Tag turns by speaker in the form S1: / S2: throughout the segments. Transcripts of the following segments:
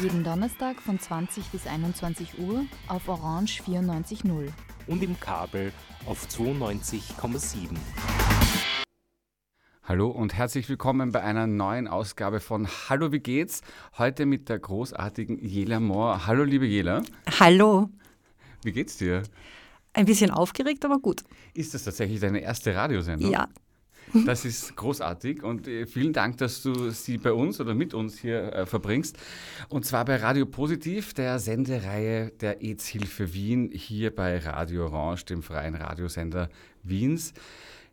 S1: Jeden Donnerstag von 20 bis 21 Uhr auf Orange 94.0.
S2: Und im Kabel auf 92,7.
S3: Hallo und herzlich willkommen bei einer neuen Ausgabe von Hallo, wie geht's? Heute mit der großartigen Jela Mohr. Hallo, liebe Jela.
S4: Hallo.
S3: Wie geht's dir?
S4: Ein bisschen aufgeregt, aber gut.
S3: Ist das tatsächlich deine erste Radiosendung?
S4: Ja.
S3: Das ist großartig und äh, vielen Dank, dass du sie bei uns oder mit uns hier äh, verbringst. Und zwar bei Radio Positiv, der Sendereihe der EZ-Hilfe Wien, hier bei Radio Orange, dem freien Radiosender Wiens.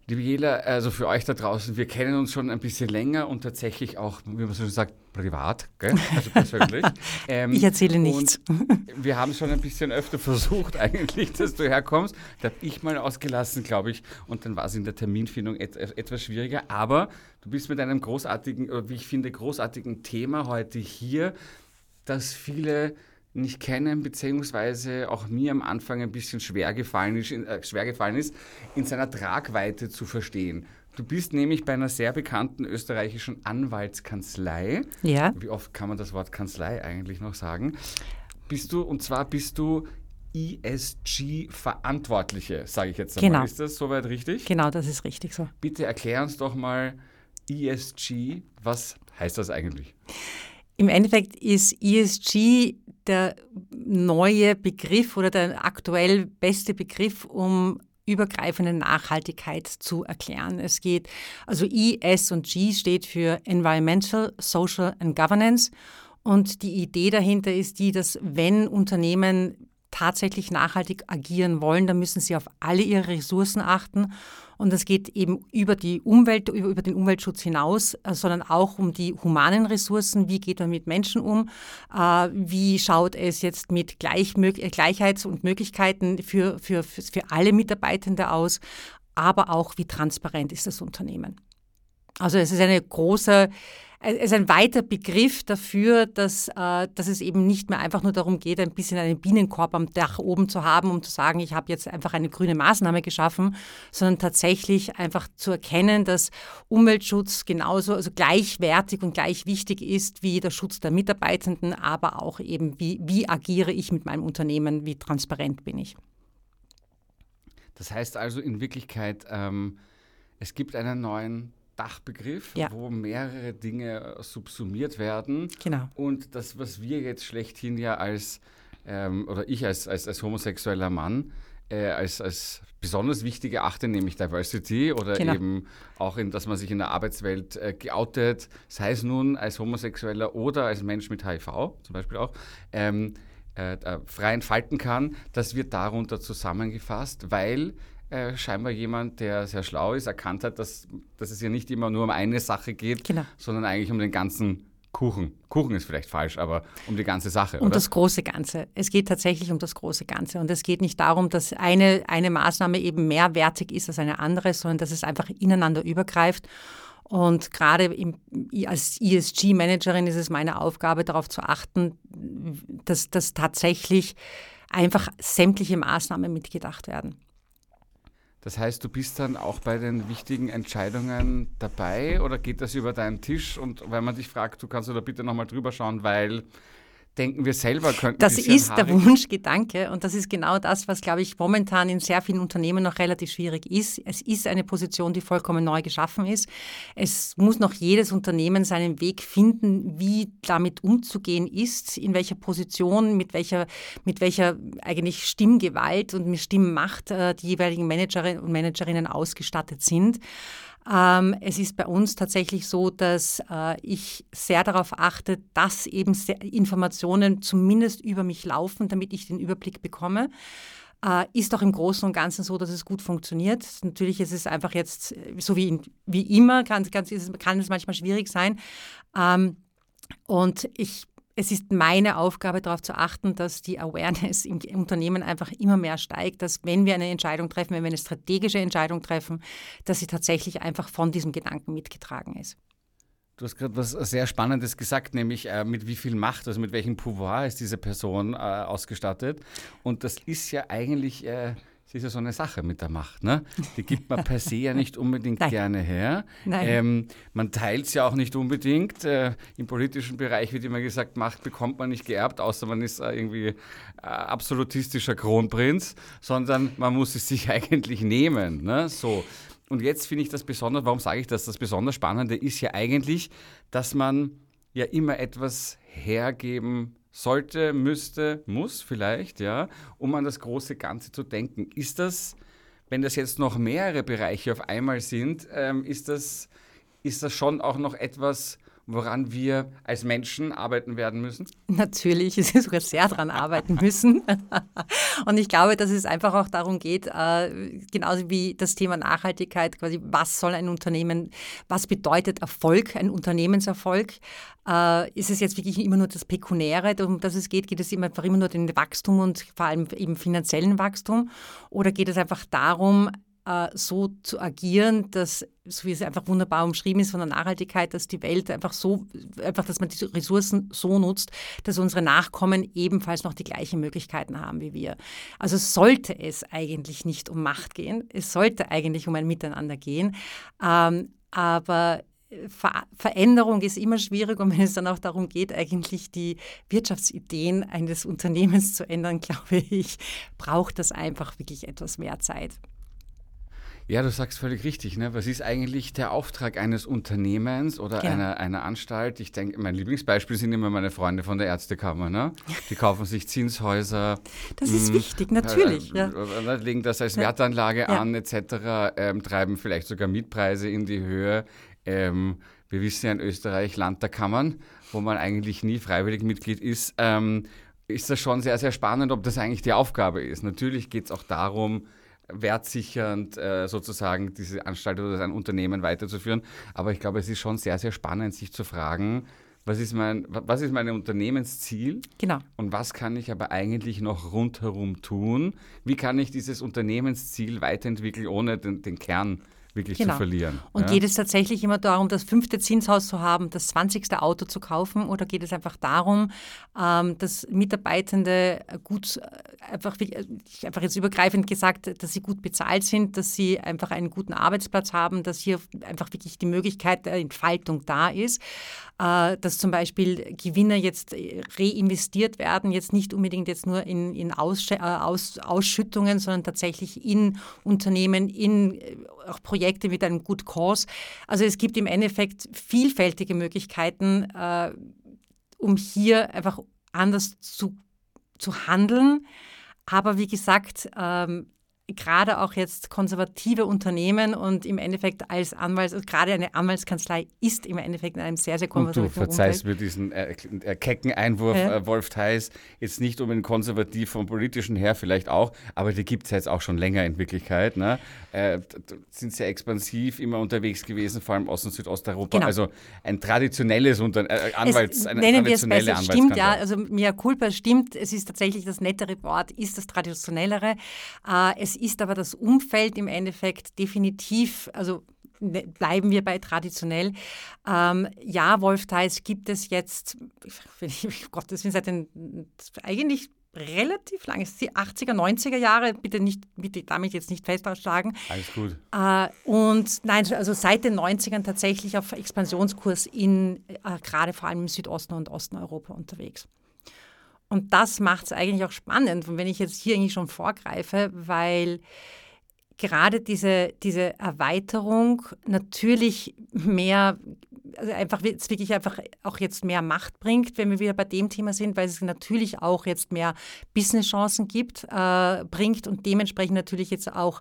S3: Liebe Jela, also für euch da draußen, wir kennen uns schon ein bisschen länger und tatsächlich auch, wie man so schön sagt, privat, gell? also persönlich.
S4: Ähm, ich erzähle nichts.
S3: wir haben schon ein bisschen öfter versucht eigentlich, dass du herkommst. Da habe ich mal ausgelassen, glaube ich, und dann war es in der Terminfindung et etwas schwieriger. Aber du bist mit einem großartigen, wie ich finde, großartigen Thema heute hier, dass viele nicht kennen, beziehungsweise auch mir am Anfang ein bisschen schwer gefallen ist, äh, schwer gefallen ist, in seiner Tragweite zu verstehen. Du bist nämlich bei einer sehr bekannten österreichischen Anwaltskanzlei.
S4: Ja.
S3: Wie oft kann man das Wort Kanzlei eigentlich noch sagen? Bist du, und zwar bist du ESG-Verantwortliche, sage ich jetzt
S4: einmal. Genau.
S3: Ist das soweit richtig?
S4: Genau, das ist richtig so.
S3: Bitte erklär uns doch mal ESG, was heißt das eigentlich?
S4: Im Endeffekt ist ESG der neue Begriff oder der aktuell beste Begriff, um übergreifende Nachhaltigkeit zu erklären. Es geht, also E, S und G steht für Environmental, Social and Governance. Und die Idee dahinter ist die, dass wenn Unternehmen tatsächlich nachhaltig agieren wollen, dann müssen sie auf alle ihre Ressourcen achten und es geht eben über die Umwelt, über, den Umweltschutz hinaus, äh, sondern auch um die humanen Ressourcen. Wie geht man mit Menschen um? Äh, wie schaut es jetzt mit Gleichmög äh, Gleichheits- und Möglichkeiten für, für, für alle Mitarbeitende aus? Aber auch, wie transparent ist das Unternehmen? Also es ist eine große es ist ein weiter Begriff dafür, dass, äh, dass es eben nicht mehr einfach nur darum geht, ein bisschen einen Bienenkorb am Dach oben zu haben, um zu sagen, ich habe jetzt einfach eine grüne Maßnahme geschaffen, sondern tatsächlich einfach zu erkennen, dass Umweltschutz genauso also gleichwertig und gleich wichtig ist wie der Schutz der Mitarbeitenden, aber auch eben, wie, wie agiere ich mit meinem Unternehmen, wie transparent bin ich.
S3: Das heißt also in Wirklichkeit, ähm, es gibt einen neuen Dachbegriff, ja. wo mehrere Dinge subsumiert werden.
S4: Genau.
S3: Und das, was wir jetzt schlechthin ja als, ähm, oder ich als, als, als homosexueller Mann, äh, als, als besonders wichtig erachte, nämlich Diversity oder genau. eben auch, in, dass man sich in der Arbeitswelt äh, geoutet, sei es nun als Homosexueller oder als Mensch mit HIV zum Beispiel auch, ähm, äh, äh, frei entfalten kann, das wird darunter zusammengefasst, weil äh, scheinbar jemand, der sehr schlau ist, erkannt hat, dass, dass es ja nicht immer nur um eine Sache geht, genau. sondern eigentlich um den ganzen Kuchen. Kuchen ist vielleicht falsch, aber um die ganze Sache.
S4: Um
S3: oder?
S4: das große Ganze. Es geht tatsächlich um das große Ganze. Und es geht nicht darum, dass eine, eine Maßnahme eben mehr wertig ist als eine andere, sondern dass es einfach ineinander übergreift. Und gerade im, als ESG-Managerin ist es meine Aufgabe, darauf zu achten, dass, dass tatsächlich einfach sämtliche Maßnahmen mitgedacht werden.
S3: Das heißt, du bist dann auch bei den wichtigen Entscheidungen dabei oder geht das über deinen Tisch? Und wenn man dich fragt, du kannst du da bitte nochmal drüber schauen, weil denken wir selber könnten.
S4: Das ist der Wunschgedanke und das ist genau das, was, glaube ich, momentan in sehr vielen Unternehmen noch relativ schwierig ist. Es ist eine Position, die vollkommen neu geschaffen ist. Es muss noch jedes Unternehmen seinen Weg finden, wie damit umzugehen ist, in welcher Position, mit welcher, mit welcher eigentlich Stimmgewalt und mit Stimmmacht äh, die jeweiligen Managerinnen und Managerinnen ausgestattet sind. Ähm, es ist bei uns tatsächlich so, dass äh, ich sehr darauf achte, dass eben Informationen zumindest über mich laufen, damit ich den Überblick bekomme. Äh, ist auch im Großen und Ganzen so, dass es gut funktioniert. Natürlich ist es einfach jetzt, so wie, wie immer, kann, kann, kann es manchmal schwierig sein. Ähm, und ich es ist meine Aufgabe, darauf zu achten, dass die Awareness im Unternehmen einfach immer mehr steigt, dass wenn wir eine Entscheidung treffen, wenn wir eine strategische Entscheidung treffen, dass sie tatsächlich einfach von diesem Gedanken mitgetragen ist.
S3: Du hast gerade was sehr Spannendes gesagt, nämlich äh, mit wie viel Macht, also mit welchem Pouvoir ist diese Person äh, ausgestattet. Und das ist ja eigentlich äh, ist ja so eine Sache mit der Macht. Ne? Die gibt man per se ja nicht unbedingt gerne her. Ähm, man teilt es ja auch nicht unbedingt. Äh, Im politischen Bereich wird immer gesagt, Macht bekommt man nicht geerbt, außer man ist äh, irgendwie äh, absolutistischer Kronprinz, sondern man muss es sich eigentlich nehmen. Ne? So. Und jetzt finde ich das besonders, warum sage ich das? Das besonders Spannende ist ja eigentlich, dass man ja immer etwas hergeben sollte, müsste, muss vielleicht, ja, um an das große Ganze zu denken. Ist das, wenn das jetzt noch mehrere Bereiche auf einmal sind, ähm, ist, das, ist das schon auch noch etwas, woran wir als Menschen arbeiten werden müssen?
S4: Natürlich, es ist sogar sehr daran arbeiten müssen. Und ich glaube, dass es einfach auch darum geht, äh, genauso wie das Thema Nachhaltigkeit, quasi, was soll ein Unternehmen, was bedeutet Erfolg, ein Unternehmenserfolg? Äh, ist es jetzt wirklich immer nur das Pekunäre, um das es geht? Geht es einfach immer nur den Wachstum und vor allem eben finanziellen Wachstum? Oder geht es einfach darum, so zu agieren, dass, so wie es einfach wunderbar umschrieben ist von der Nachhaltigkeit, dass die Welt einfach so, einfach, dass man die Ressourcen so nutzt, dass unsere Nachkommen ebenfalls noch die gleichen Möglichkeiten haben wie wir. Also sollte es eigentlich nicht um Macht gehen, es sollte eigentlich um ein Miteinander gehen, ähm, aber Ver Veränderung ist immer schwierig und wenn es dann auch darum geht, eigentlich die Wirtschaftsideen eines Unternehmens zu ändern, glaube ich, braucht das einfach wirklich etwas mehr Zeit.
S3: Ja, du sagst völlig richtig. Ne? Was ist eigentlich der Auftrag eines Unternehmens oder genau. einer, einer Anstalt? Ich denke, mein Lieblingsbeispiel sind immer meine Freunde von der Ärztekammer. Ne? Die kaufen sich Zinshäuser.
S4: Das ist mh, hm, wichtig, natürlich. Äh,
S3: ja. Legen das als Wertanlage ja. an, etc., ähm, treiben vielleicht sogar Mietpreise in die Höhe. Ähm, wir wissen ja in Österreich Land der Kammern, wo man eigentlich nie freiwillig Mitglied ist. Ähm, ist das schon sehr, sehr spannend, ob das eigentlich die Aufgabe ist. Natürlich geht es auch darum, wertsichernd äh, sozusagen diese Anstalt oder ein Unternehmen weiterzuführen. Aber ich glaube, es ist schon sehr, sehr spannend, sich zu fragen, was ist mein, was ist mein Unternehmensziel?
S4: Genau.
S3: Und was kann ich aber eigentlich noch rundherum tun? Wie kann ich dieses Unternehmensziel weiterentwickeln, ohne den, den Kern wirklich genau. zu verlieren.
S4: Und ja? geht es tatsächlich immer darum, das fünfte Zinshaus zu haben, das zwanzigste Auto zu kaufen oder geht es einfach darum, ähm, dass Mitarbeitende gut, äh, einfach, einfach jetzt übergreifend gesagt, dass sie gut bezahlt sind, dass sie einfach einen guten Arbeitsplatz haben, dass hier einfach wirklich die Möglichkeit der Entfaltung da ist, äh, dass zum Beispiel Gewinne jetzt reinvestiert werden, jetzt nicht unbedingt jetzt nur in, in Aus, äh, Aus, Ausschüttungen, sondern tatsächlich in Unternehmen, in äh, auch Projekte mit einem Good Cause. Also es gibt im Endeffekt vielfältige Möglichkeiten, äh, um hier einfach anders zu, zu handeln. Aber wie gesagt, ähm, gerade auch jetzt konservative Unternehmen und im Endeffekt als Anwalt, also gerade eine Anwaltskanzlei ist im Endeffekt in einem sehr, sehr konservativen
S3: Und du verzeihst mir diesen äh, äh, kecken Einwurf, ja. äh, Wolf Theis, jetzt nicht um den konservativ vom politischen her vielleicht auch, aber die gibt es jetzt auch schon länger in Wirklichkeit. Ne? Äh, sind sehr expansiv immer unterwegs gewesen, vor allem Ost- und Südosteuropa. Genau. Also ein traditionelles Unter äh, Anwalts,
S4: es, eine nennen traditionelle wir es besser. Stimmt, ja, also Mia Culpa stimmt, es ist tatsächlich das nettere Wort, ist das traditionellere. Äh, es ist aber das Umfeld im Endeffekt definitiv, also ne, bleiben wir bei traditionell. Ähm, ja, Wolf Theis gibt es jetzt, ich, Gott, das sind seit den, eigentlich relativ lang, die 80er, 90er Jahre, bitte nicht, bitte damit jetzt nicht festschlagen.
S3: Alles gut.
S4: Äh, und nein, also seit den 90ern tatsächlich auf Expansionskurs in, äh, gerade vor allem im Südosten und Osten Europa unterwegs. Und das macht es eigentlich auch spannend, wenn ich jetzt hier eigentlich schon vorgreife, weil gerade diese, diese Erweiterung natürlich mehr, also einfach jetzt wirklich einfach auch jetzt mehr Macht bringt, wenn wir wieder bei dem Thema sind, weil es natürlich auch jetzt mehr Businesschancen gibt, äh, bringt und dementsprechend natürlich jetzt auch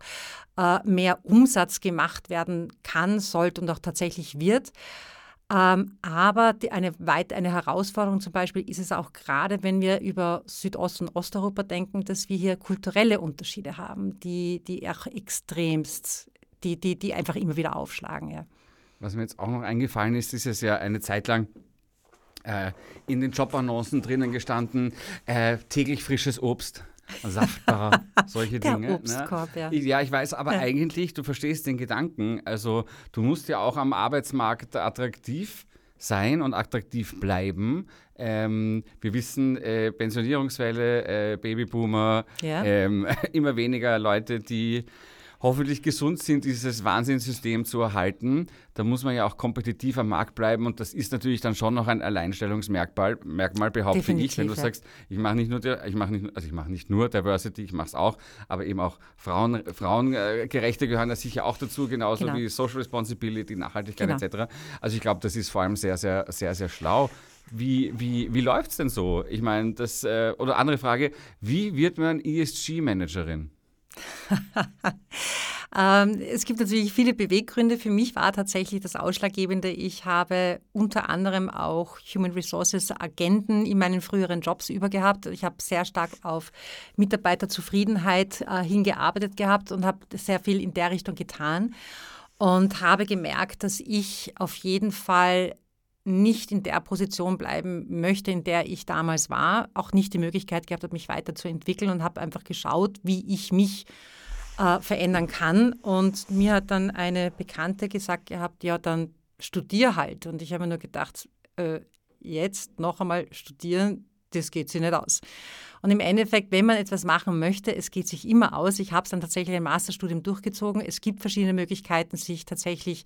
S4: äh, mehr Umsatz gemacht werden kann, sollte und auch tatsächlich wird. Ähm, aber die, eine, weit, eine Herausforderung zum Beispiel ist es auch gerade, wenn wir über Südost- und Osteuropa denken, dass wir hier kulturelle Unterschiede haben, die, die auch extremst, die, die, die einfach immer wieder aufschlagen. Ja.
S3: Was mir jetzt auch noch eingefallen ist, ist es ja eine Zeit lang äh, in den Jobannoncen drinnen gestanden, äh, täglich frisches Obst. Saftbar, solche
S4: Der
S3: Dinge.
S4: Obstkorb,
S3: ne?
S4: ja.
S3: ja, ich weiß, aber
S4: Ja.
S3: eigentlich, du verstehst den Gedanken. Also du musst ja auch am Arbeitsmarkt attraktiv sein und attraktiv bleiben. Ähm, wir wissen, äh, Pensionierungswelle, äh, Babyboomer,
S4: Ja.
S3: ähm, immer weniger Leute, die hoffentlich gesund sind, dieses Wahnsinnssystem zu erhalten. Da muss man ja auch kompetitiv am Markt bleiben und das ist natürlich dann schon noch ein Alleinstellungsmerkmal, Merkmal, behaupte ich, wenn du
S4: Definitiv, ja.
S3: sagst, ich mache nicht nur, der- ich mache nicht, also ich mache nicht nur Diversity, ich mache es auch, aber eben auch Frauen, Frauengerechte gehören da sicher auch dazu, genauso
S4: Genau.
S3: wie Social Responsibility, Nachhaltigkeit
S4: Genau.
S3: etc. Also ich glaube, das ist vor allem sehr, sehr, sehr, sehr schlau. Wie, wie, wie läuft es denn so? Ich meine, das, äh, oder andere Frage, wie wird man ESG-Managerin?
S4: Ähm, es gibt natürlich viele Beweggründe. Für mich war tatsächlich das Ausschlaggebende. Ich habe unter anderem auch Human Resources Agenten in meinen früheren Jobs übergehabt. Ich habe sehr stark auf Mitarbeiterzufriedenheit äh, hingearbeitet gehabt und habe sehr viel in der Richtung getan und habe gemerkt, dass ich auf jeden Fall nicht in der Position bleiben möchte, in der ich damals war, auch nicht die Möglichkeit gehabt habe, mich weiterzuentwickeln und habe einfach geschaut, wie ich mich äh, verändern kann. Und mir hat dann eine Bekannte gesagt gehabt, ja, dann studier halt. Und ich habe mir nur gedacht, äh, jetzt noch einmal studieren, das geht sich nicht aus. Und im Endeffekt, wenn man etwas machen möchte, es geht sich immer aus. Ich habe es dann tatsächlich ein Masterstudium durchgezogen. Es gibt verschiedene Möglichkeiten, sich tatsächlich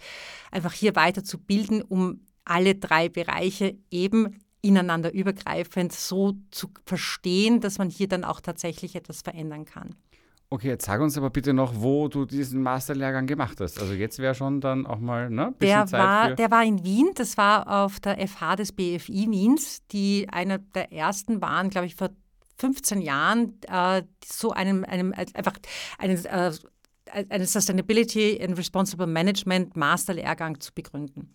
S4: einfach hier weiterzubilden, um alle drei Bereiche eben ineinander übergreifend so zu verstehen, dass man hier dann auch tatsächlich etwas verändern kann.
S3: Okay, jetzt sag uns aber bitte noch, wo du diesen Masterlehrgang gemacht hast. Also jetzt wäre schon dann auch mal ne, bisschen
S4: Der
S3: Zeit
S4: war,
S3: für...
S4: der war in Wien, das war auf der FH des BFI Wiens, die einer der ersten waren, glaube ich, vor 15 Jahren, äh, so einem, einem einfach einen, äh, einen Sustainability and Responsible Management Masterlehrgang zu begründen.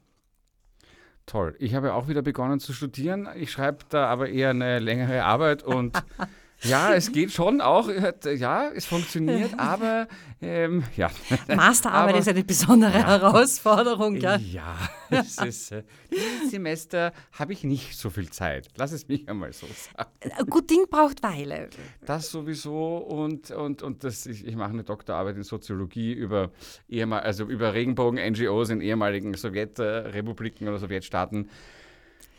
S3: Toll. Ich habe auch wieder begonnen zu studieren. Ich schreibe da aber eher eine längere Arbeit und ja, es geht schon auch. Ja, es funktioniert, aber ähm, ja.
S4: Masterarbeit
S3: Aber-
S4: ist eine besondere
S3: Ja.
S4: Herausforderung. Ja.
S3: Ja, es ist, äh, dieses Semester habe ich nicht so viel Zeit. Lass es mich einmal so sagen.
S4: Ein gut Ding braucht Weile.
S3: Das sowieso und, und, und das, ich, ich mache eine Doktorarbeit in Soziologie über, ehemal, also über Regenbogen-NGOs in ehemaligen Sowjetrepubliken oder Sowjetstaaten.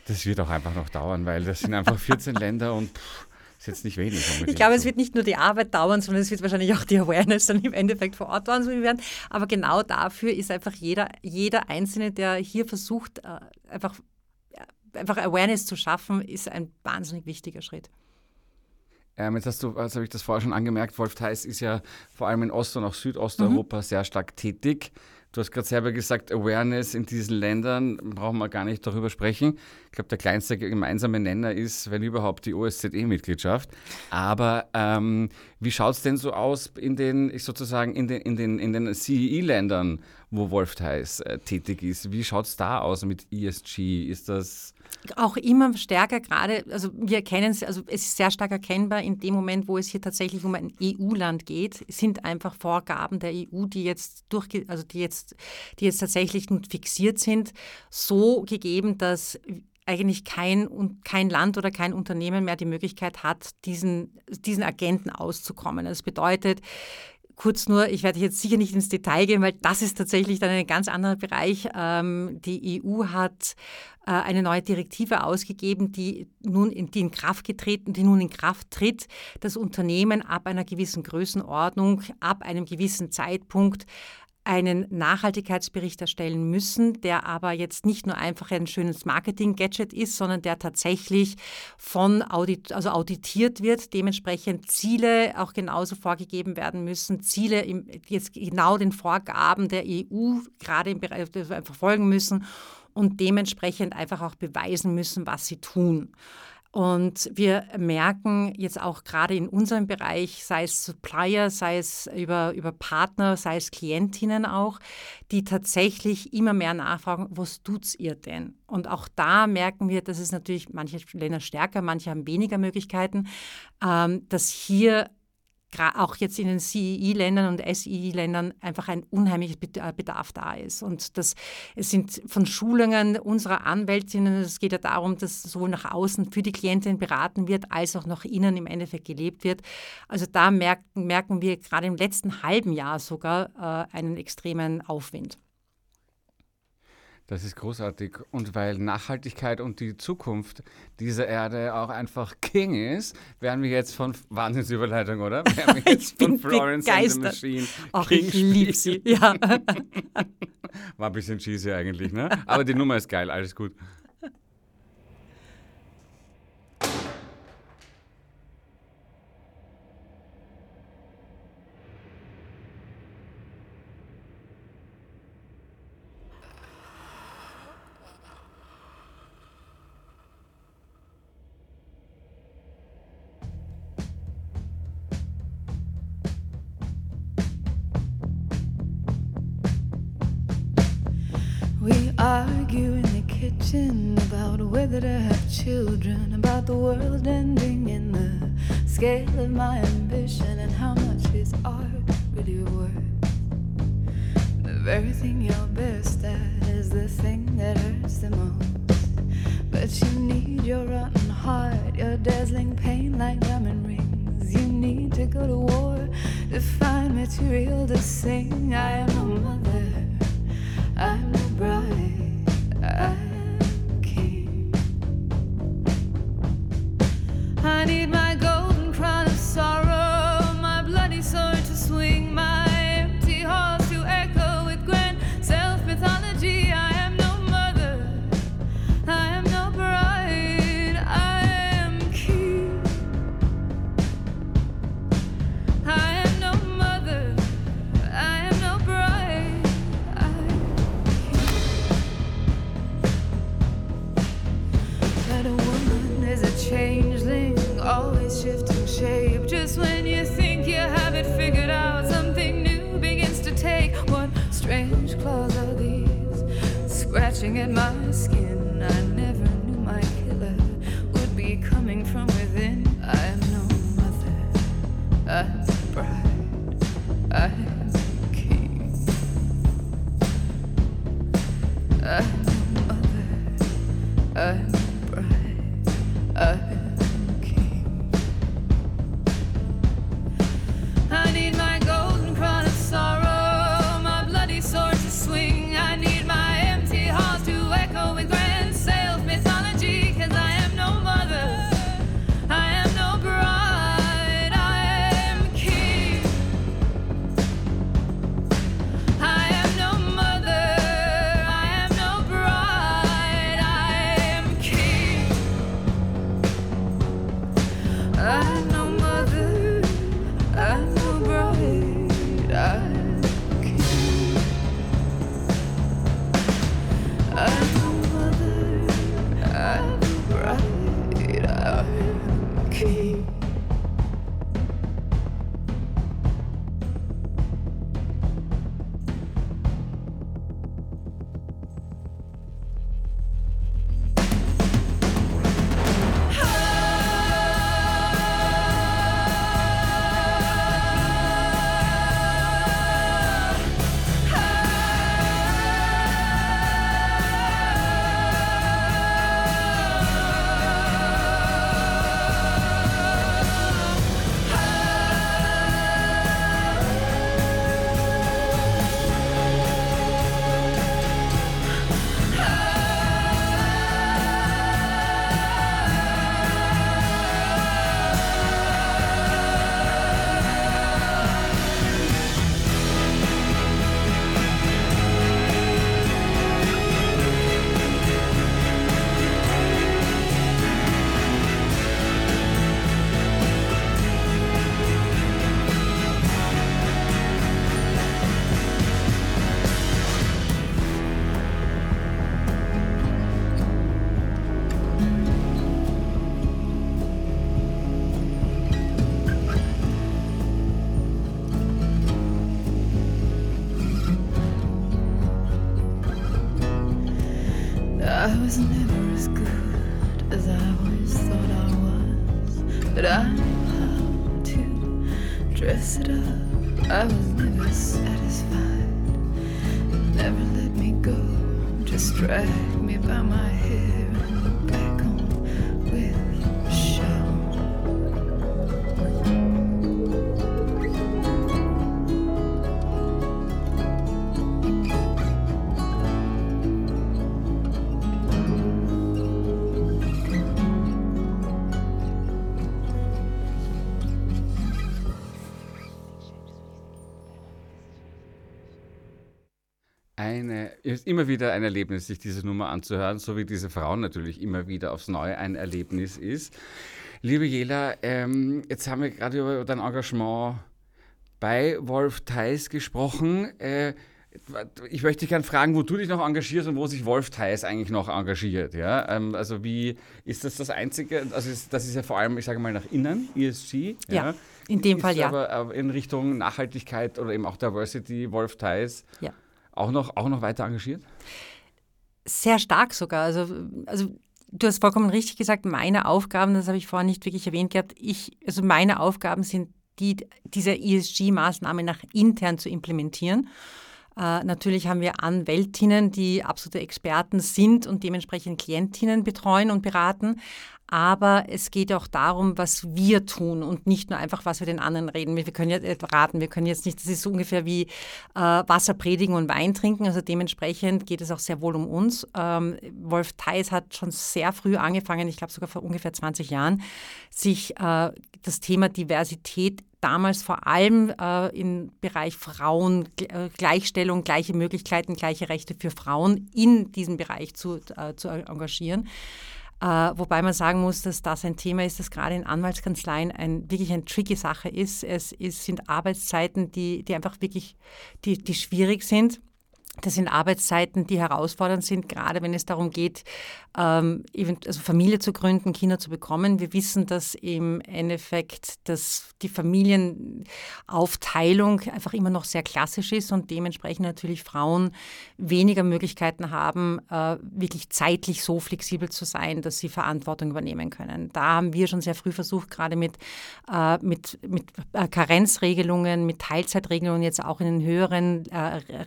S3: Das wird auch einfach noch dauern, weil das sind einfach 14 Länder und pff, ist jetzt nicht wenig.
S4: Ich glaube, es wird nicht nur die Arbeit dauern, sondern es wird wahrscheinlich auch die Awareness dann im Endeffekt vor Ort dauern so werden. Aber genau dafür ist einfach jeder, jeder Einzelne, der hier versucht, äh, einfach, ja, einfach Awareness zu schaffen, ist ein wahnsinnig wichtiger Schritt.
S3: Ähm, jetzt hast du, also habe ich das vorher schon angemerkt, Wolf Theis ist ja vor allem in Ost- und auch Südosteuropa sehr stark tätig. Du hast gerade selber gesagt, Awareness in diesen Ländern, brauchen wir gar nicht darüber sprechen. Ich glaube, der kleinste gemeinsame Nenner ist, wenn überhaupt, die OSZE-Mitgliedschaft. Aber ähm, wie schaut es denn so aus in den, ich sozusagen, in den, in den, in den CEE-Ländern, wo Wolf Theis äh, tätig ist? Wie schaut es da aus mit ESG? Ist das
S4: Auch immer stärker gerade, also wir erkennen es, also es ist sehr stark erkennbar in dem Moment, wo es hier tatsächlich um ein EU-Land geht, sind einfach Vorgaben der EU, die jetzt durchge also die jetzt, die jetzt tatsächlich fixiert sind, so gegeben, dass eigentlich kein, kein Land oder kein Unternehmen mehr die Möglichkeit hat, diesen, diesen Agenten auszukommen. Das bedeutet, Kurz nur, ich werde jetzt sicher nicht ins Detail gehen, weil das ist tatsächlich dann ein ganz anderer Bereich. Ähm, die EU hat äh, eine neue Direktive ausgegeben, die nun in, die in Kraft getreten, die nun in Kraft tritt, dass Unternehmen ab einer gewissen Größenordnung, ab einem gewissen Zeitpunkt einen Nachhaltigkeitsbericht erstellen müssen, der aber jetzt nicht nur einfach ein schönes Marketing-Gadget ist, sondern der tatsächlich von Audit, also auditiert wird, dementsprechend Ziele auch genauso vorgegeben werden müssen, Ziele im, jetzt genau den Vorgaben der EU gerade im Bereich einfach folgen müssen und dementsprechend einfach auch beweisen müssen, was sie tun. Und wir merken jetzt auch gerade in unserem Bereich, sei es Supplier, sei es über, über Partner, sei es Klientinnen auch, die tatsächlich immer mehr nachfragen, was tut's ihr denn? Und auch da merken wir, dass es natürlich manche Länder stärker, manche haben weniger Möglichkeiten, ähm, dass hier auch jetzt in den CEE-Ländern und SEE-Ländern einfach ein unheimlicher äh, Bedarf da ist. Und das, es sind von Schulungen unserer Anwältinnen, es geht ja darum, dass sowohl nach außen für die Klientin beraten wird, als auch nach innen im Endeffekt gelebt wird. Also da merken, merken wir gerade im letzten halben Jahr sogar äh, einen extremen Aufwind.
S3: Das ist großartig. Und weil Nachhaltigkeit und die Zukunft dieser Erde auch einfach King ist, werden wir jetzt von Wahnsinnsüberleitung, oder? Werden wir jetzt
S4: ich bin von Florence begeistert. and the Machine Ach, King ich liebe sie. Ja.
S3: War ein bisschen cheesy eigentlich, ne? Aber die Nummer ist geil, alles gut.
S5: Whether to have children, about the world ending in the scale of my ambition, and how much is art really worth. The very thing you're best at is the thing that hurts the most. But you need your rotten heart, your dazzling pain like diamond rings. You need to go to war to find material to sing. I am a mother, I'm a bride. I need my
S3: ist immer wieder ein Erlebnis, sich diese Nummer anzuhören, so wie diese Frauen natürlich immer wieder aufs Neue ein Erlebnis ist. Liebe Jela, ähm, jetzt haben wir gerade über dein Engagement bei Wolf Theis gesprochen. Äh, ich möchte dich gerne fragen, wo du dich noch engagierst und wo sich Wolf Theis eigentlich noch engagiert. Ja? Ähm, also wie ist das das Einzige? Also das ist ja vor allem, ich sage mal, nach innen, ESG.
S4: Ja, ja in dem
S3: ist
S4: Fall ja.
S3: Aber in Richtung Nachhaltigkeit oder eben auch Diversity, Wolf Theis.
S4: Ja
S3: auch noch, auch noch weiter engagiert?
S4: Sehr stark sogar. Also, also du hast vollkommen richtig gesagt, meine Aufgaben, das habe ich vorhin nicht wirklich erwähnt gehabt, ich, also meine Aufgaben sind die, diese ESG-Maßnahme nach intern zu implementieren. Äh, natürlich haben wir Anwältinnen, die absolute Experten sind und dementsprechend Klientinnen betreuen und beraten aber es geht auch darum, was wir tun und nicht nur einfach, was wir den anderen reden. Wir können ja äh, raten, wir können jetzt nicht, das ist so ungefähr wie äh, Wasser predigen und Wein trinken, also dementsprechend geht es auch sehr wohl um uns. Ähm, Wolf Theis hat schon sehr früh angefangen, ich glaube sogar vor ungefähr 20 Jahren, sich äh, das Thema Diversität damals vor allem äh, im Bereich Frauen, äh, Gleichstellung, gleiche Möglichkeiten, gleiche Rechte für Frauen in diesem Bereich zu, äh, zu engagieren. Äh, wobei man sagen muss, dass das ein Thema ist, das gerade in Anwaltskanzleien ein, wirklich eine tricky Sache ist. Es ist, sind Arbeitszeiten, die, die einfach wirklich die, die schwierig sind. Das sind Arbeitszeiten, die herausfordernd sind, gerade wenn es darum geht, ähm, also Familie zu gründen, Kinder zu bekommen. Wir wissen, dass im Endeffekt dass die Familienaufteilung einfach immer noch sehr klassisch ist und dementsprechend natürlich Frauen weniger Möglichkeiten haben, äh, wirklich zeitlich so flexibel zu sein, dass sie Verantwortung übernehmen können. Da haben wir schon sehr früh versucht, gerade mit, äh, mit, mit äh, Karenzregelungen, mit Teilzeitregelungen jetzt auch in den höheren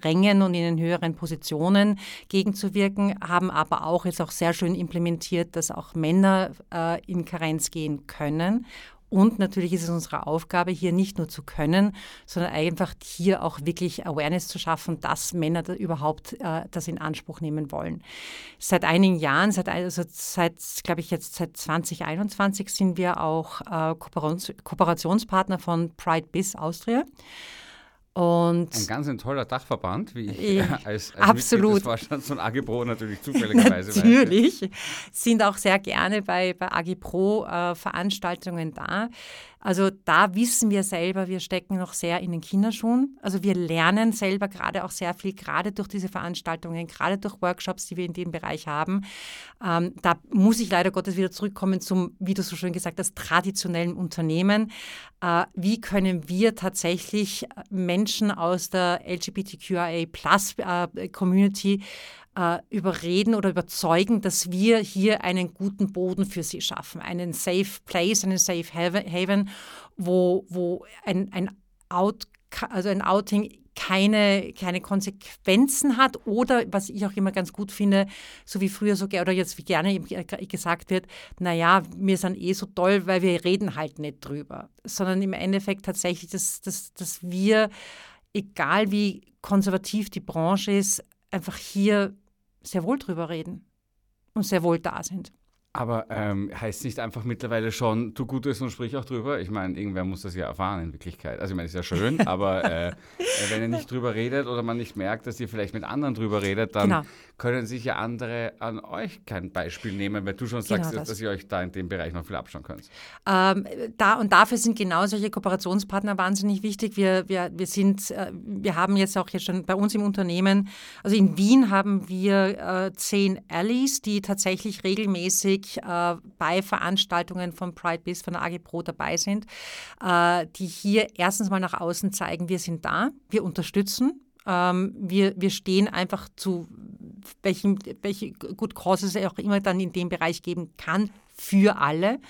S4: Rängen und in den höheren Positionen gegenzuwirken, haben aber auch jetzt auch sehr schön implementiert, dass auch Männer äh, in Karenz gehen können. Und natürlich ist es unsere Aufgabe, hier nicht nur zu können, sondern einfach hier auch wirklich Awareness zu schaffen, dass Männer da überhaupt äh, das in Anspruch nehmen wollen. Seit einigen Jahren, seit, also seit glaube ich jetzt seit 2021 sind wir auch äh, Kooperationspartner von Pride Biz Austria. Und
S3: ein ganz ein toller Dachverband, wie ich äh, als, als
S4: absolut.
S3: Mitglied des Vorstands von AGPRO natürlich zufälligerweise
S4: Natürlich, weiß. sind auch sehr gerne bei, bei AGPRO äh, Veranstaltungen da. Also da wissen wir selber, wir stecken noch sehr in den Kinderschuhen. Also wir lernen selber gerade auch sehr viel, gerade durch diese Veranstaltungen, gerade durch Workshops, die wir in dem Bereich haben. Ähm, da muss ich leider Gottes wieder zurückkommen zum, wie du so schön gesagt hast, traditionellen Unternehmen. Äh, wie können wir tatsächlich Menschen aus der LGBTQIA-Plus-Community äh, überreden oder überzeugen, dass wir hier einen guten Boden für sie schaffen, einen Safe Place, einen Safe Haven, wo, wo ein, ein, Out, also ein Outing keine, keine Konsequenzen hat oder, was ich auch immer ganz gut finde, so wie früher so oder jetzt wie gerne gesagt wird, naja, wir sind eh so toll, weil wir reden halt nicht drüber, sondern im Endeffekt tatsächlich, dass, dass, dass wir, egal wie konservativ die Branche ist, einfach hier sehr wohl drüber reden und sehr wohl da sind.
S3: Aber ähm, heißt nicht einfach mittlerweile schon, tu Gutes und sprich auch drüber? Ich meine, irgendwer muss das ja erfahren in Wirklichkeit. Also ich meine, ist ja schön, aber äh, wenn ihr nicht drüber redet oder man nicht merkt, dass ihr vielleicht mit anderen drüber redet, dann genau. Können sich ja andere an euch kein Beispiel nehmen, weil du schon genau sagst, das. dass ihr euch da in dem Bereich noch viel abschauen könnt.
S4: Ähm, da und dafür sind genau solche Kooperationspartner wahnsinnig wichtig. Wir, wir, wir sind, äh, wir haben jetzt auch jetzt schon bei uns im Unternehmen, also in Wien haben wir äh, zehn Allies, die tatsächlich regelmäßig äh, bei Veranstaltungen von Pride Biz, von der AG Pro dabei sind, äh, die hier erstens mal nach außen zeigen, wir sind da, wir unterstützen, ähm, wir, wir stehen einfach zu welchen, welche Good Causes es auch immer dann in dem Bereich geben kann für alle.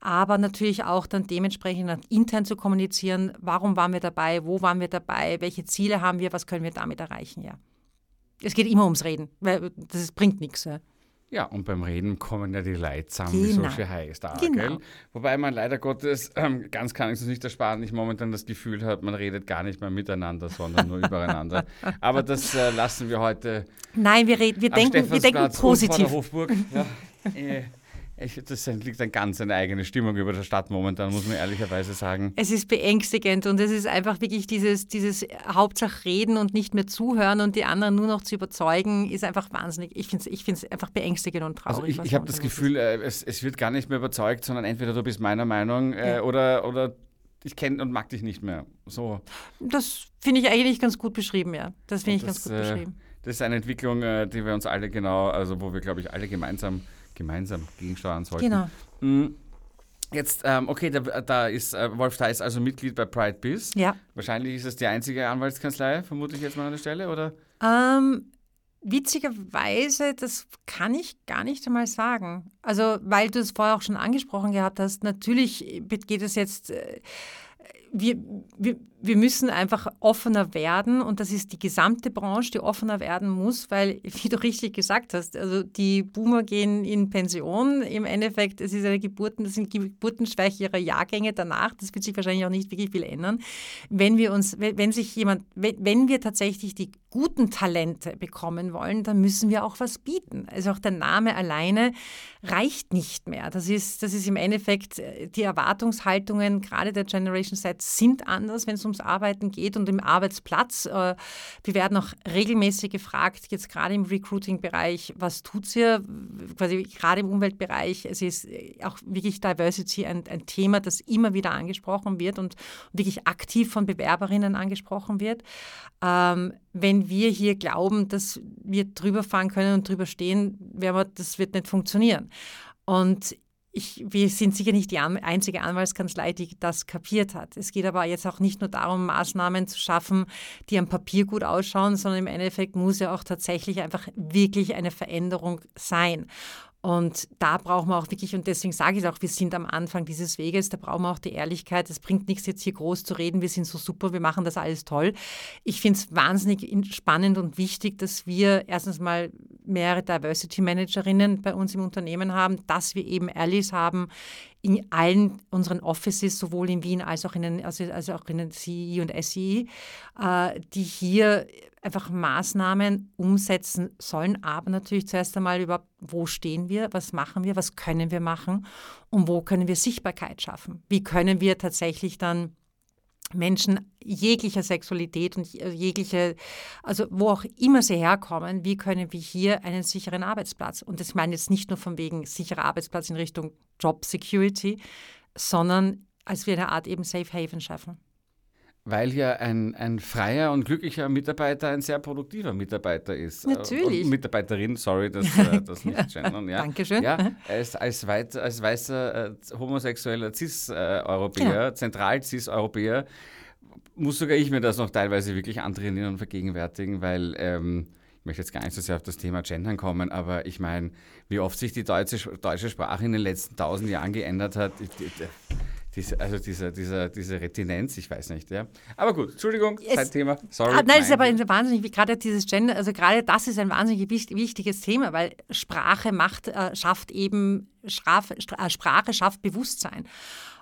S4: Aber natürlich auch dann dementsprechend dann intern zu kommunizieren, warum waren wir dabei, wo waren wir dabei, welche Ziele haben wir, was können wir damit erreichen, ja. Es geht immer ums Reden, weil das bringt nichts. Ja.
S3: Ja, und beim Reden kommen ja die Leute zusammen, genau. wie so viel heiß da, genau. gell? Wobei man leider Gottes, ähm, ganz kann ich es nicht ersparen, ich momentan das Gefühl habe, man redet gar nicht mehr miteinander, sondern nur übereinander. Aber das äh, lassen wir heute.
S4: Nein, wir, reden, wir denken, wir denken positiv.
S3: Ja. äh, ich, das liegt dann ganz eine eigene Stimmung über der Stadt momentan, muss man ehrlicherweise sagen.
S4: Es ist beängstigend und es ist einfach wirklich dieses, dieses Hauptsache reden und nicht mehr zuhören und die anderen nur noch zu überzeugen, ist einfach wahnsinnig. Ich finde es ich einfach beängstigend und traurig.
S3: Also ich, ich habe das Gefühl, äh, es, es wird gar nicht mehr überzeugt, sondern entweder du bist meiner Meinung äh, ja. oder, oder ich kenne und mag dich nicht mehr. So.
S4: Das finde ich eigentlich ganz gut beschrieben, ja. Das finde ich das, ganz gut äh, beschrieben.
S3: Das ist eine Entwicklung, äh, die wir uns alle genau, also wo wir, glaube ich, alle gemeinsam gemeinsam gegensteuern sollten. Genau. Mhm. Jetzt, ähm, okay, da, da ist äh, Wolf Theis also Mitglied bei Pride Biz.
S4: Ja.
S3: Wahrscheinlich ist es die einzige Anwaltskanzlei, vermute ich jetzt mal an der Stelle, oder?
S4: Ähm, witzigerweise, das kann ich gar nicht einmal sagen. Also, weil du es vorher auch schon angesprochen gehabt hast, natürlich geht es jetzt. Äh, wir, wir, wir müssen einfach offener werden und das ist die gesamte Branche, die offener werden muss, weil, wie du richtig gesagt hast, also die Boomer gehen in Pension. Im Endeffekt, es ist eine Geburten, das sind geburtenschwächere Jahrgänge danach. Das wird sich wahrscheinlich auch nicht wirklich viel ändern. Wenn wir uns, wenn sich jemand, wenn wir tatsächlich die guten Talente bekommen wollen, dann müssen wir auch was bieten. Also auch der Name alleine reicht nicht mehr. Das ist, das ist im Endeffekt, äh, die Erwartungshaltungen gerade der Generation Z sind anders, wenn es ums Arbeiten geht und im Arbeitsplatz. Äh, wir werden auch regelmäßig gefragt, jetzt gerade im Recruiting-Bereich, was tut ihr? Quasi gerade im Umweltbereich. Es ist äh, auch wirklich Diversity ein, ein Thema, das immer wieder angesprochen wird und wirklich aktiv von Bewerberinnen angesprochen wird. Ähm, wenn wir hier glauben, dass wir drüber fahren können und drüber stehen, wir, das wird nicht funktionieren. Und ich, wir sind sicher nicht die einzige Anwaltskanzlei, die das kapiert hat. Es geht aber jetzt auch nicht nur darum, Maßnahmen zu schaffen, die am Papier gut ausschauen, sondern im Endeffekt muss ja auch tatsächlich einfach wirklich eine Veränderung sein. Und da brauchen wir auch wirklich, und deswegen sage ich auch, wir sind am Anfang dieses Weges, da brauchen wir auch die Ehrlichkeit. Es bringt nichts, jetzt hier groß zu reden, wir sind so super, wir machen das alles toll. Ich finde es wahnsinnig spannend und wichtig, dass wir erstens mal mehrere Diversity Managerinnen bei uns im Unternehmen haben, dass wir eben Allies haben in allen unseren Offices, sowohl in Wien als auch in den, also, also auch in den CEI und SEI, äh, die hier einfach Maßnahmen umsetzen sollen, aber natürlich zuerst einmal über, wo stehen wir, was machen wir, was können wir machen und wo können wir Sichtbarkeit schaffen. Wie können wir tatsächlich dann Menschen jeglicher Sexualität und jegliche, also wo auch immer sie herkommen, wie können wir hier einen sicheren Arbeitsplatz? Und das meine ich jetzt nicht nur von wegen sicherer Arbeitsplatz in Richtung Job Security, sondern als wir eine Art eben Safe Haven schaffen
S3: weil ja ein, ein freier und glücklicher Mitarbeiter ein sehr produktiver Mitarbeiter ist.
S4: Natürlich.
S3: Äh, Mitarbeiterin, sorry, das, äh, das nicht gendern. Ja.
S4: Dankeschön.
S3: Ja, als, als, weit, als weißer äh, homosexueller Cis-Europäer, ja. zentral-Cis-Europäer, muss sogar ich mir das noch teilweise wirklich antrainieren und vergegenwärtigen, weil ähm, ich möchte jetzt gar nicht so sehr auf das Thema Gendern kommen, aber ich meine, wie oft sich die deutsche, deutsche Sprache in den letzten tausend Jahren geändert hat. Ich, ich, diese, also diese, diese, diese Retinenz, ich weiß nicht, ja. Aber gut, Entschuldigung, es, Thema. Sorry.
S4: Ah, nein, es ist aber wahnsinnig, gerade dieses Gender, also gerade das ist ein wahnsinnig wichtiges Thema, weil Sprache macht, äh, schafft eben, Straf, äh, Sprache schafft Bewusstsein.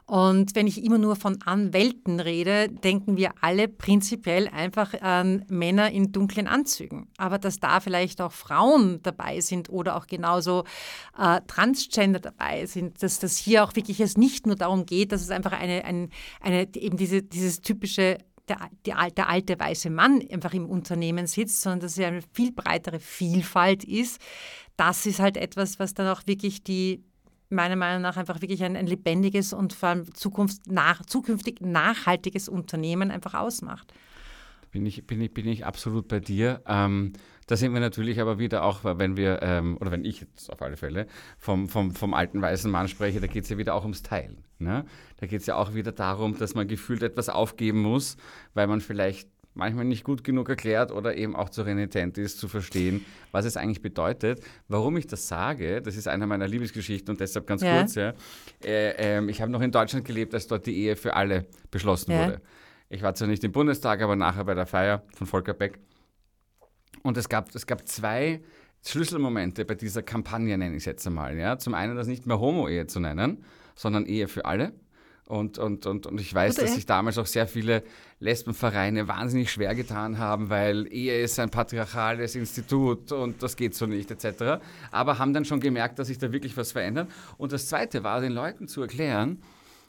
S4: Und wenn ich immer nur von Anwälten rede, denken wir alle prinzipiell einfach an Männer in dunklen Anzügen. Aber dass da vielleicht auch Frauen dabei sind oder auch genauso äh, Transgender dabei sind, dass das hier auch wirklich es nicht nur darum geht, dass es einfach eine, eine, eine eben diese, dieses typische der, der, der, alte weiße Mann einfach im Unternehmen sitzt, sondern dass es eine viel breitere Vielfalt ist. Das ist halt etwas, was dann auch wirklich die, meiner Meinung nach einfach wirklich ein, ein lebendiges und vor allem nach, zukünftig nachhaltiges Unternehmen einfach ausmacht.
S3: Bin ich, bin ich, bin ich absolut bei dir. Ähm, da sind wir natürlich aber wieder auch, wenn wir, ähm, oder wenn ich jetzt auf alle Fälle vom, vom, vom alten weißen Mann spreche, da geht es ja wieder auch ums Teilen. Ne? Da geht es ja auch wieder darum, dass man gefühlt etwas aufgeben muss, weil man vielleicht manchmal nicht gut genug erklärt oder eben auch zu renitent ist, zu verstehen, was es eigentlich bedeutet. Warum ich das sage, das ist eine meiner Liebesgeschichten und deshalb ganz ja. kurz, ja. Äh, äh, ich habe noch in Deutschland gelebt, als dort die Ehe für alle beschlossen ja. wurde. Ich war zwar nicht im Bundestag, aber nachher bei der Feier von Volker Beck. Und es gab, es gab zwei Schlüsselmomente bei dieser Kampagne, nenne ich es jetzt einmal. Ja? Zum einen das nicht mehr Homo-Ehe zu nennen, sondern Ehe für alle. Und, und, und, und ich weiß, Oder dass sich damals auch sehr viele Lesbenvereine wahnsinnig schwer getan haben, weil Ehe ist ein patriarchales Institut und das geht so nicht, etc. Aber haben dann schon gemerkt, dass sich da wirklich was verändert. Und das Zweite war, den Leuten zu erklären,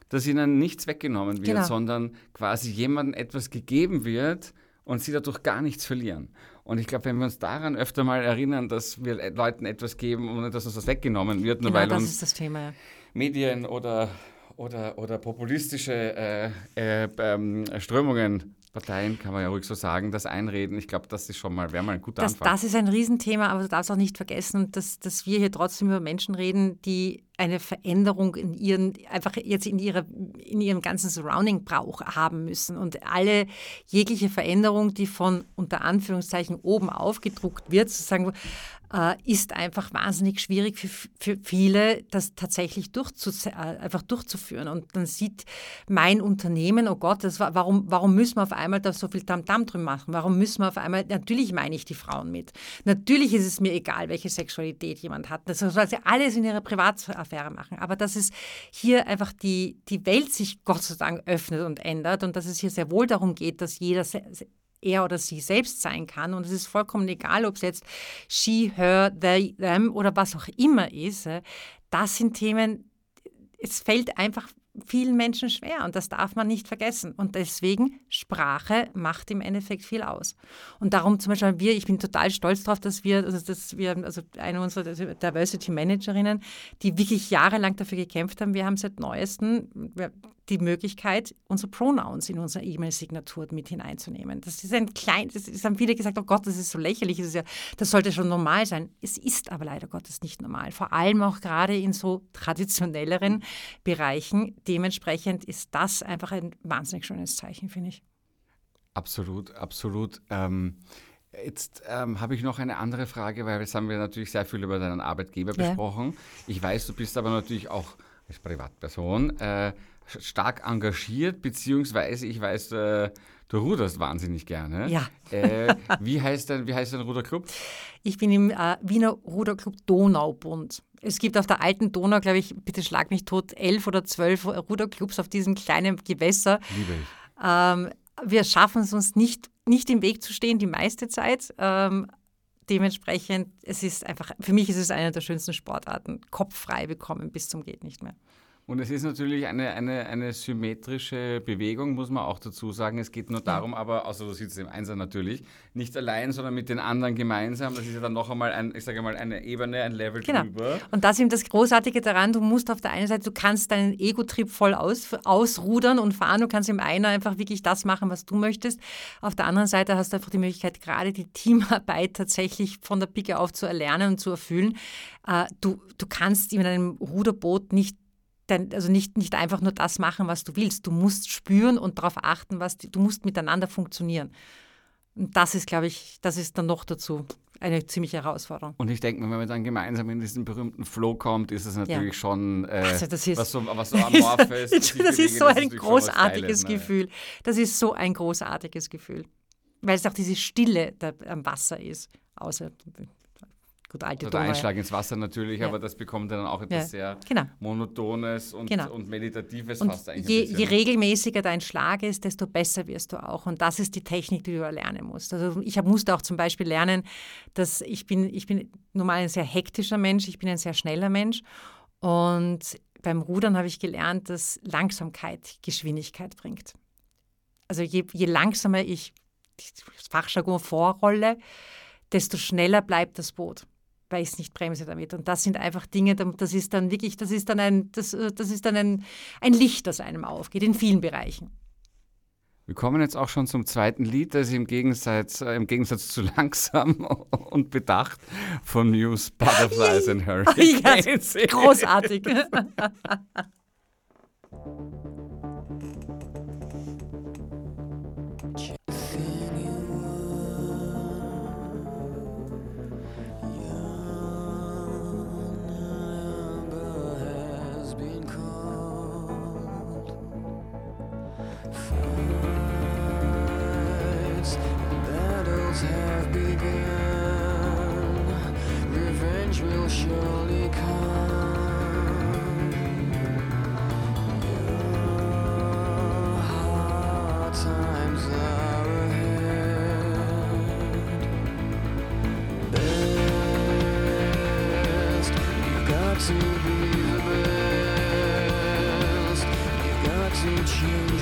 S3: dass ihnen nichts weggenommen wird, genau. sondern quasi jemandem etwas gegeben wird und sie dadurch gar nichts verlieren. Und ich glaube, wenn wir uns daran öfter mal erinnern, dass wir Leuten etwas geben, ohne dass uns das weggenommen wird, nur
S4: genau,
S3: weil
S4: uns.
S3: Medien oder, oder, oder populistische äh, äh, ähm, Strömungen Parteien, kann man ja ruhig so sagen, das einreden. Ich glaube, das ist schon mal, wäre mal ein guter
S4: das,
S3: Anfang.
S4: Das ist ein Riesenthema, aber du darfst auch nicht vergessen, dass, dass wir hier trotzdem über Menschen reden, die eine Veränderung in ihren, einfach jetzt in, ihrer, in ihrem ganzen Surrounding Brauch haben müssen. Und alle jegliche Veränderung, die von unter Anführungszeichen oben aufgedruckt wird, sozusagen, ist einfach wahnsinnig schwierig für, für viele, das tatsächlich äh, einfach durchzuführen. Und dann sieht mein Unternehmen, oh Gott, das war, warum, warum müssen wir auf einmal da so viel Tamtam -Tam drin machen? Warum müssen wir auf einmal, natürlich meine ich die Frauen mit. Natürlich ist es mir egal, welche Sexualität jemand hat. Das soll sie alles in ihrer Privatsphäre machen. Aber dass es hier einfach die, die Welt sich Gott sei Dank öffnet und ändert und dass es hier sehr wohl darum geht, dass jeder er oder sie selbst sein kann. Und es ist vollkommen egal, ob es jetzt she, her, they, them oder was auch immer ist. Das sind Themen, es fällt einfach vielen Menschen schwer und das darf man nicht vergessen. Und deswegen, Sprache macht im Endeffekt viel aus. Und darum zum Beispiel wir, ich bin total stolz darauf, dass wir, also dass wir, also eine unserer Diversity Managerinnen, die wirklich jahrelang dafür gekämpft haben, wir haben seit neuestem die Möglichkeit, unsere Pronouns in unsere E-Mail-Signatur mit hineinzunehmen. Das ist ein klein, das, das haben viele gesagt, oh Gott, das ist so lächerlich, das, ja, das sollte schon normal sein. Es ist aber leider Gottes nicht normal. Vor allem auch gerade in so traditionelleren Bereichen. Dementsprechend ist das einfach ein wahnsinnig schönes Zeichen, finde ich.
S3: Absolut, absolut. Ähm, Jetzt ähm, habe ich noch eine andere Frage, weil jetzt haben wir natürlich sehr viel über deinen Arbeitgeber ja. besprochen. Ich weiß, du bist aber natürlich auch als Privatperson äh, stark engagiert, beziehungsweise ich weiß, äh, du ruderst wahnsinnig gerne.
S4: Ja.
S3: Äh, wie, heißt dein, wie heißt dein Ruderclub?
S4: Ich bin im äh, Wiener Ruderclub Donaubund. Es gibt auf der alten Donau, glaube ich, bitte schlag mich tot, elf oder zwölf Ruderclubs auf diesem kleinen Gewässer.
S3: Liebe ich.
S4: Ähm, wir schaffen es uns nicht, nicht im Weg zu stehen, die meiste Zeit. Ähm, dementsprechend, es ist einfach, für mich ist es eine der schönsten Sportarten. Kopf frei bekommen bis zum geht nicht mehr.
S3: Und es ist natürlich eine, eine, eine symmetrische Bewegung, muss man auch dazu sagen. Es geht nur darum, aber, außer du sitzt im Einser natürlich, nicht allein, sondern mit den anderen gemeinsam. Das ist ja dann noch einmal, ein, ich sage mal, eine Ebene, ein Level
S4: genau.
S3: drüber.
S4: Und das ist eben das Großartige daran, du musst auf der einen Seite, du kannst deinen Ego-Trip voll aus, ausrudern und fahren, du kannst im einer einfach wirklich das machen, was du möchtest. Auf der anderen Seite hast du einfach die Möglichkeit, gerade die Teamarbeit tatsächlich von der Picke auf zu erlernen und zu erfüllen. Äh, du, du kannst in einem Ruderboot nicht dein, also nicht, nicht einfach nur das machen, was du willst. Du musst spüren und darauf achten, was du musst miteinander funktionieren. Und das ist, glaube ich, das ist dann noch dazu eine ziemliche Herausforderung.
S3: Und ich denke, wenn man dann gemeinsam in diesen berühmten Flow kommt, ist es natürlich ja. schon äh,
S4: also das ist,
S3: was so, was so amorphes.
S4: das bewegen, ist so ein großartiges ne? Gefühl. Das ist so ein großartiges Gefühl. Weil es auch diese Stille da am Wasser ist. Außer
S3: Gut, alte also der Einschlag ins Wasser natürlich, ja. aber das bekommt dann auch etwas ja. sehr genau. Monotones und, genau. und Meditatives
S4: und fast eigentlich. Je, je, regelmäßiger dein Schlag ist, desto besser wirst du auch. Und das ist die Technik, die du erlernen musst. Also ich musste auch zum Beispiel lernen, dass ich bin, ich bin normal ein sehr hektischer Mensch, ich bin ein sehr schneller Mensch. Und beim Rudern habe ich gelernt, dass Langsamkeit Geschwindigkeit bringt. Also je, je langsamer ich das Fachjargon vorrolle, desto schneller bleibt das Boot weil ich es nicht bremse damit. Und das sind einfach Dinge, das ist dann wirklich, das ist dann ein, das, äh, das ist dann ein, ein Licht, das einem aufgeht, in vielen Bereichen.
S3: Wir kommen jetzt auch schon zum zweiten Lied, das im Gegensatz, äh, im Gegensatz zu langsam und bedacht von Muse Butterflies and Hurricanes.
S4: Ja, großartig.
S6: will surely come. Hard times are ahead. Best, you've got to be the best. You've got to change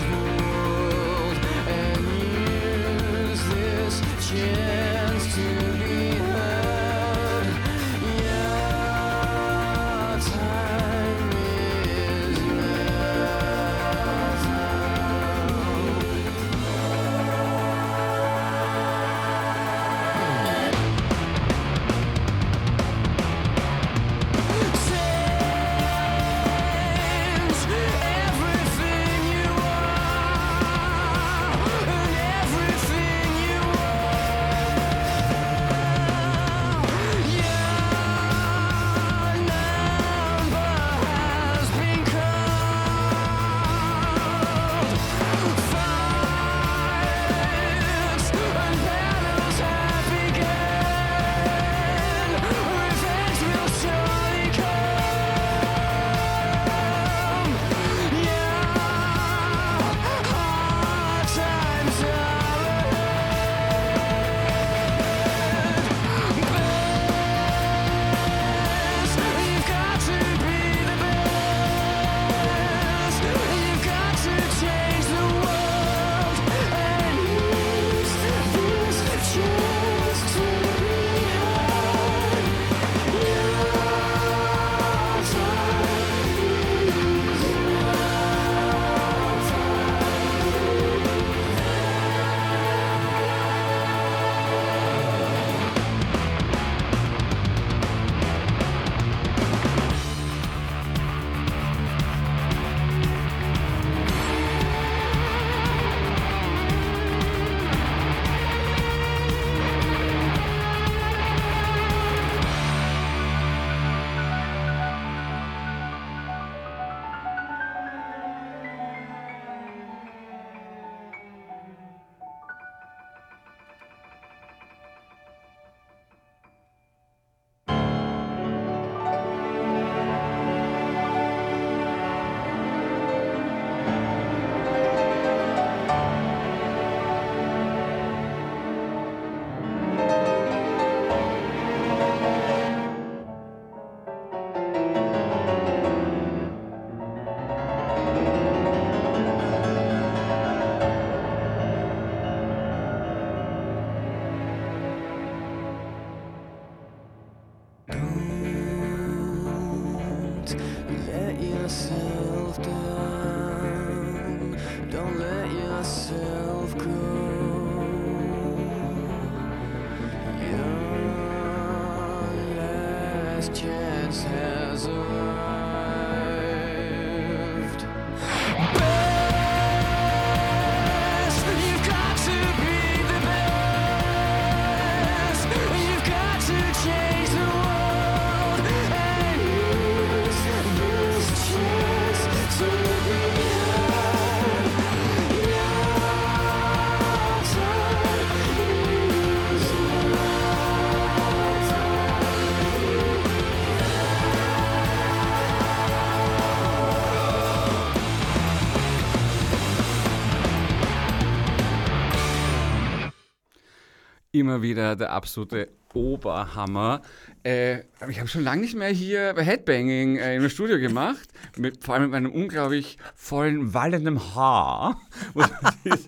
S3: Immer wieder der absolute Oberhammer. Äh, aber ich habe schon lange nicht mehr hier Headbanging äh, im Studio gemacht, mit, vor allem mit meinem unglaublich vollen, wallendem Haar.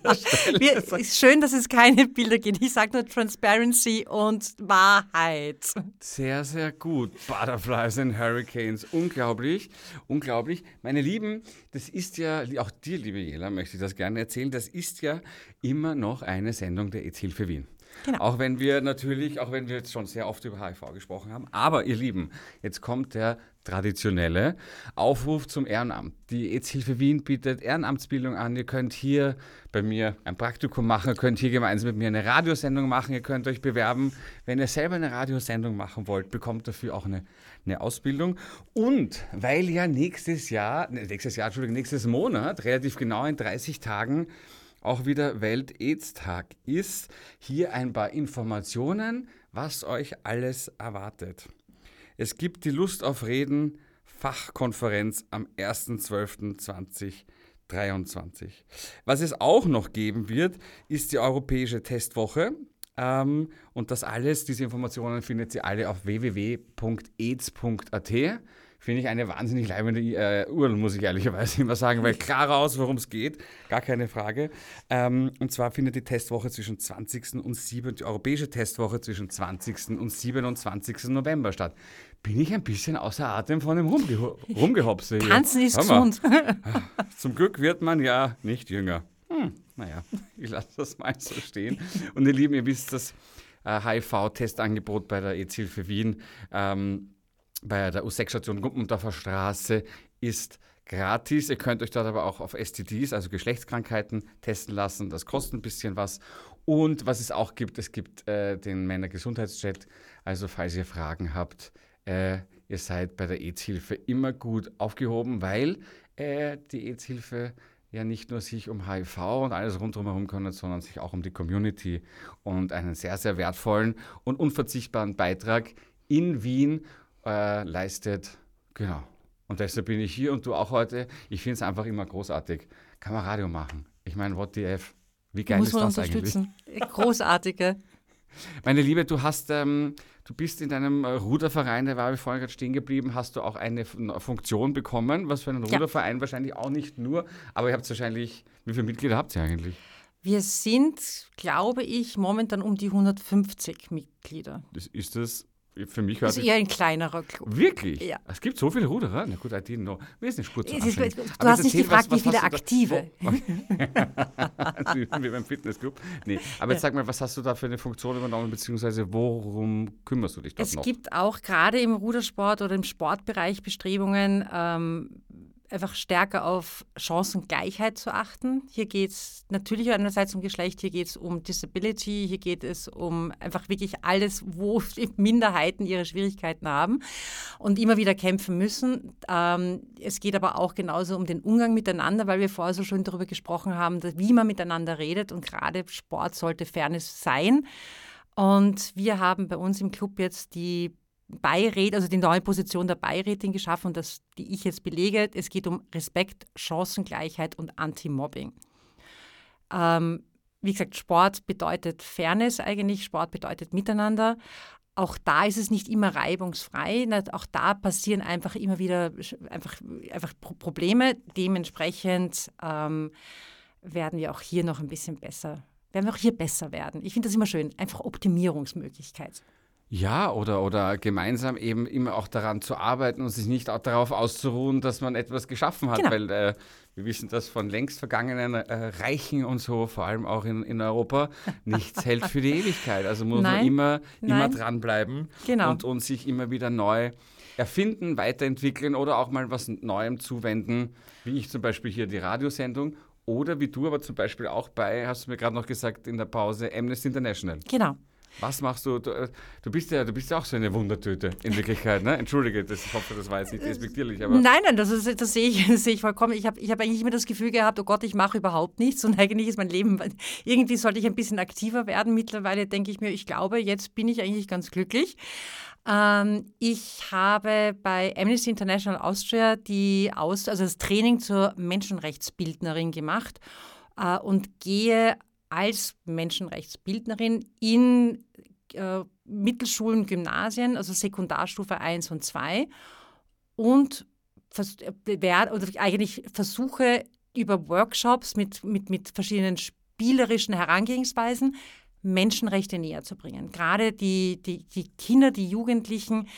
S3: Sagen.
S4: ist schön, dass es keine Bilder gibt. Ich sage nur Transparency und Wahrheit.
S3: Sehr, sehr gut. Butterflies and Hurricanes. Unglaublich, unglaublich. Meine Lieben, das ist ja, auch dir, liebe Jela, möchte ich das gerne erzählen, das ist ja immer noch eine Sendung der EZ Hilfe Wien.
S4: Genau.
S3: Auch wenn wir natürlich, auch wenn wir jetzt schon sehr oft über HIV gesprochen haben. Aber ihr Lieben, jetzt kommt der traditionelle Aufruf zum Ehrenamt. Die AIDS-Hilfe Wien bietet Ehrenamtsbildung an. Ihr könnt hier bei mir ein Praktikum machen, ihr könnt hier gemeinsam mit mir eine Radiosendung machen, ihr könnt euch bewerben. Wenn ihr selber eine Radiosendung machen wollt, bekommt dafür auch eine, eine Ausbildung. Und weil ja nächstes Jahr, ne, nächstes Jahr, Entschuldigung, nächstes Monat, relativ genau in 30 Tagen, auch wieder Welt-AIDS-Tag ist, hier ein paar Informationen, was euch alles erwartet. Es gibt die Lust auf Reden Fachkonferenz am 1.12.2023. Was es auch noch geben wird, ist die Europäische Testwoche. Ähm, und das alles, diese Informationen findet ihr alle auf www.aids.at. Finde ich eine wahnsinnig leibende äh, URL, muss ich ehrlicherweise immer sagen, weil klar raus, worum es geht, gar keine Frage. Ähm, und zwar findet die Testwoche zwischen 20. und 7. die europäische Testwoche zwischen 20. und 27. November statt. Bin ich ein bisschen außer Atem von dem Rumgeho Rumgehopse hier.
S4: Tanzen ist gesund.
S3: Zum Glück wird man ja nicht jünger. Hm, naja, ich lasse das mal so stehen. Und ihr Lieben, ihr wisst, das äh, HIV-Testangebot bei der EZ-Hilfe Wien ähm, bei der U6-Station Gumpendorfer Straße ist gratis. Ihr könnt euch dort aber auch auf STDs, also Geschlechtskrankheiten, testen lassen. Das kostet ein bisschen was. Und was es auch gibt, es gibt äh, den Männergesundheitschat. Also falls ihr Fragen habt, äh, ihr seid bei der AIDS-Hilfe immer gut aufgehoben, weil äh, die AIDS-Hilfe ja nicht nur sich um HIV und alles rundherum kümmert, sondern sich auch um die Community und einen sehr, sehr wertvollen und unverzichtbaren Beitrag in Wien äh, leistet. Genau. Und deshalb bin ich hier und du auch heute. Ich finde es einfach immer großartig. Kann man Radio machen. Ich meine, what the F? Wie geil
S4: Muss
S3: ist das eigentlich?
S4: unterstützen. Großartige.
S3: Meine Liebe, du hast, ähm, du bist in deinem äh, Ruderverein, der war vorhin gerade stehen geblieben, hast du auch eine Funktion bekommen, was für einen
S4: Ja.
S3: Ruderverein wahrscheinlich auch nicht nur, aber ihr habt wahrscheinlich, wie viele Mitglieder habt ihr eigentlich?
S4: Wir sind, glaube ich, momentan um die 150 Mitglieder.
S3: Das, ist das, für mich hört
S4: Das ist eher ein kleinerer Club.
S3: Wirklich?
S4: Ja.
S3: Es gibt so viele Ruderer? Na gut, I didn't know. Mir ist nicht gut zu
S4: Es ist-
S3: anstrengend.
S4: du
S3: Aber
S4: hast nicht
S3: erzähl,
S4: gefragt, wie viele
S3: hast du
S4: Aktive.
S3: Da, wo, wie beim Fitnessclub. Nee, aber jetzt sag mal, was hast du da für eine Funktion übernommen, beziehungsweise worum kümmerst du dich dort
S4: Es
S3: noch?
S4: gibt auch gerade im Rudersport oder im Sportbereich Bestrebungen, ähm, einfach stärker auf Chancengleichheit zu achten. Hier geht es natürlich einerseits um Geschlecht, hier geht es um Disability, hier geht es um einfach wirklich alles, wo Minderheiten ihre Schwierigkeiten haben und immer wieder kämpfen müssen. Ähm, es geht aber auch genauso um den Umgang miteinander, weil wir vorher so schon darüber gesprochen haben, wie man miteinander redet und gerade Sport sollte Fairness sein. Und wir haben bei uns im Club jetzt die Beiräte, also die neue Position der Beirätin geschaffen, das, die ich jetzt belege. Es geht um Respekt, Chancengleichheit und Anti-Mobbing. Ähm, wie gesagt, Sport bedeutet Fairness eigentlich, Sport bedeutet Miteinander. Auch da ist es nicht immer reibungsfrei. Auch da passieren einfach immer wieder einfach, einfach Pro- Probleme. Dementsprechend ähm, werden wir auch hier noch ein bisschen besser, werden wir auch hier besser werden. Ich finde das immer schön, einfach Optimierungsmöglichkeit.
S3: Ja, oder, oder gemeinsam eben immer auch daran zu arbeiten und sich nicht auch darauf auszuruhen, dass man etwas geschaffen hat,
S4: Genau.
S3: weil äh, wir wissen das von längst vergangenen äh, Reichen und so, vor allem auch in, in Europa, nichts hält für die Ewigkeit. Also muss man
S4: Nein,
S3: immer, immer
S4: nein.
S3: dranbleiben
S4: Genau.
S3: und, und sich immer wieder neu erfinden, weiterentwickeln oder auch mal was Neuem zuwenden, wie ich zum Beispiel hier die Radiosendung oder wie du aber zum Beispiel auch bei, hast du mir gerade noch gesagt in der Pause, Amnesty International.
S4: Genau.
S3: Was machst du? Du, äh, du, bist ja, du bist ja auch so eine Wundertüte in Wirklichkeit, ne? Entschuldige, das, ich hoffe, das war jetzt nicht despektierlich, aber
S4: Nein, nein, das, ist, das, sehe ich, das sehe ich vollkommen. Ich habe ich hab eigentlich immer das Gefühl gehabt, oh Gott, ich mache überhaupt nichts und eigentlich ist mein Leben, irgendwie sollte ich ein bisschen aktiver werden. Mittlerweile denke ich mir, ich glaube, jetzt bin ich eigentlich ganz glücklich. Ähm, ich habe bei Amnesty International Austria die Aus, also das Training zur Menschenrechtsbildnerin gemacht äh, und gehe als Menschenrechtsbildnerin in äh, Mittelschulen, Gymnasien, also Sekundarstufe 1 und 2 und vers eigentlich versuche über Workshops mit, mit, mit verschiedenen spielerischen Herangehensweisen Menschenrechte näher zu bringen. Gerade die, die, die Kinder, die Jugendlichen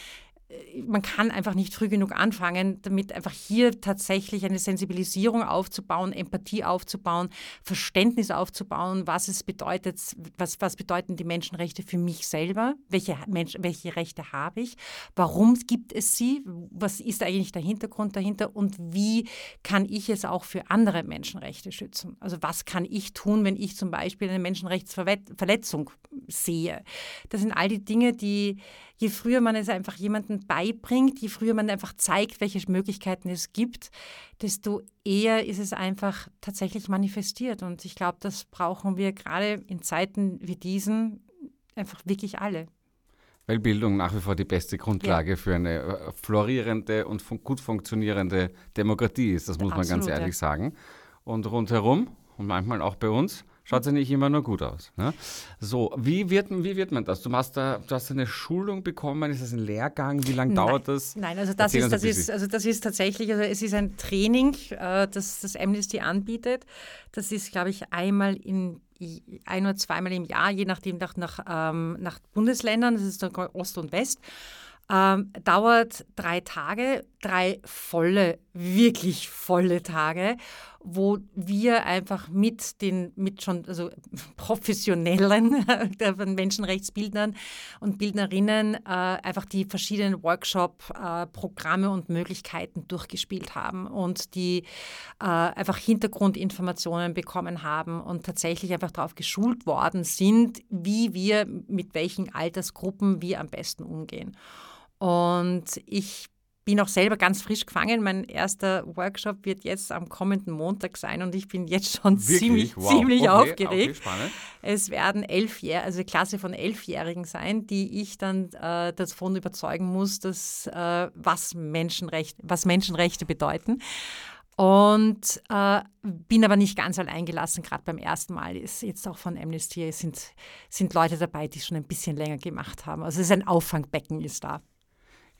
S4: man kann einfach nicht früh genug anfangen, damit einfach hier tatsächlich eine Sensibilisierung aufzubauen, Empathie aufzubauen, Verständnis aufzubauen, was es bedeutet, was, was bedeuten die Menschenrechte für mich selber, welche, Mensch, welche Rechte habe ich, warum gibt es sie, was ist eigentlich der Hintergrund dahinter und wie kann ich es auch für andere Menschenrechte schützen. Also was kann ich tun, wenn ich zum Beispiel eine Menschenrechtsverletzung sehe. Das sind all die Dinge, die je früher man es einfach jemandem beibringt, je früher man einfach zeigt, welche Möglichkeiten es gibt, desto eher ist es einfach tatsächlich manifestiert. Und ich glaube, das brauchen wir gerade in Zeiten wie diesen einfach wirklich alle.
S3: Weil Bildung nach wie vor die beste Grundlage ja. für eine äh, florierende und gut funktionierende Demokratie ist. Das muss Absolut, man ganz ehrlich ja. sagen. Und rundherum und manchmal auch bei uns schaut ja nicht immer nur gut aus. Ne? So, wie wird, wie wird man das? Du hast, da, du hast eine Schulung bekommen, ist das ein Lehrgang? Wie lange dauert das?
S4: Nein, also das, ist, das, ist, also das ist tatsächlich, also es ist ein Training, äh, das das Amnesty anbietet. Das ist, glaube ich, einmal in ein oder zweimal im Jahr, je nachdem nach, nach, ähm, nach Bundesländern, das ist dann Ost und West. Ähm, dauert drei Tage, drei volle, wirklich volle Tage, wo wir einfach mit den, mit schon, also professionellen Menschenrechtsbildnern und Bildnerinnen äh, einfach die verschiedenen Workshop-Programme äh, und Möglichkeiten durchgespielt haben und die äh, einfach Hintergrundinformationen bekommen haben und tatsächlich einfach darauf geschult worden sind, wie wir mit welchen Altersgruppen wir am besten umgehen. Und ich bin auch selber ganz frisch gefangen. Mein erster Workshop wird jetzt am kommenden Montag sein und ich bin jetzt schon Wirklich? ziemlich, wow. ziemlich okay, aufgeregt. Okay, es werden elf Jahre, also eine Klasse von Elfjährigen sein, die ich dann äh, davon überzeugen muss, dass, äh, was, Menschenrecht, was Menschenrechte bedeuten. Und äh, bin aber nicht ganz allein gelassen, gerade beim ersten Mal ist jetzt auch von Amnesty sind, sind Leute dabei, die schon ein bisschen länger gemacht haben. Also es ist ein Auffangbecken ist da.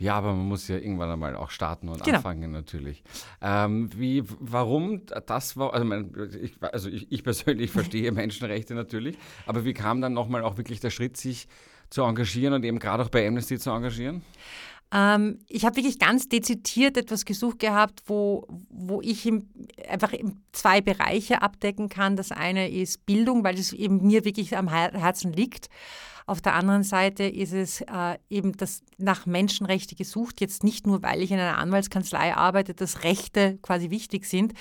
S3: Ja, aber man muss ja irgendwann einmal auch starten und genau. anfangen natürlich. Ähm, wie, warum das war, also, mein, ich, also ich, ich persönlich verstehe Menschenrechte natürlich, aber wie kam dann nochmal auch wirklich der Schritt, sich zu engagieren und eben gerade auch bei Amnesty zu engagieren?
S4: Ähm, ich habe wirklich ganz dezidiert etwas gesucht gehabt, wo, wo ich im, einfach zwei Bereiche abdecken kann. Das eine ist Bildung, weil es eben mir wirklich am Herzen liegt. Auf der anderen Seite ist es äh, eben das nach Menschenrechte gesucht, jetzt nicht nur, weil ich in einer Anwaltskanzlei arbeite, dass Rechte quasi wichtig sind.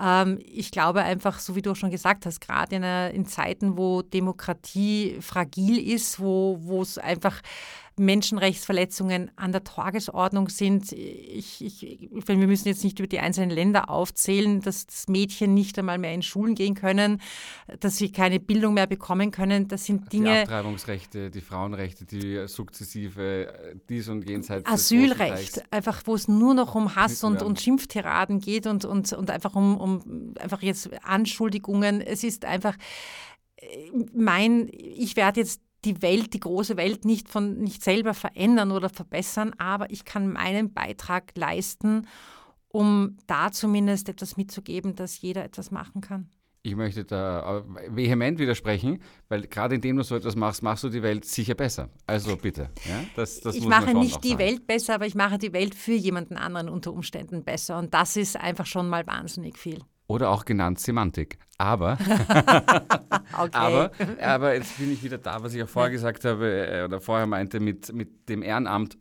S4: Ähm, ich glaube einfach, so wie du auch schon gesagt hast, gerade in, in Zeiten, wo Demokratie fragil ist, wo es einfach Menschenrechtsverletzungen an der Tagesordnung sind. Ich, ich, wir müssen jetzt nicht über die einzelnen Länder aufzählen, dass das Mädchen nicht einmal mehr in Schulen gehen können, dass sie keine Bildung mehr bekommen können. Das sind Dinge.
S3: Die Abtreibungsrechte, die Frauenrechte, die sukzessive dies und jenseits.
S4: Asylrecht, einfach wo es nur noch um Hass und, und Schimpftiraden geht und, und, und einfach um, um einfach jetzt Anschuldigungen. Es ist einfach äh, mein, ich werde jetzt die Welt, die große Welt nicht von nicht selber verändern oder verbessern, aber ich kann meinen Beitrag leisten, um da zumindest etwas mitzugeben, dass jeder etwas machen kann.
S3: Ich möchte da vehement widersprechen, weil gerade indem du so etwas machst, machst du die Welt sicher besser. Also bitte. Ja,
S4: das, das ich mache nicht die sagen. Welt besser, aber ich mache die Welt für jemanden anderen unter Umständen besser. Und das ist einfach schon mal wahnsinnig viel
S3: oder auch genannt Semantik. Aber, okay. aber, aber jetzt bin ich wieder da, was ich auch vorher gesagt habe äh, oder vorher meinte mit, mit dem Ehrenamt.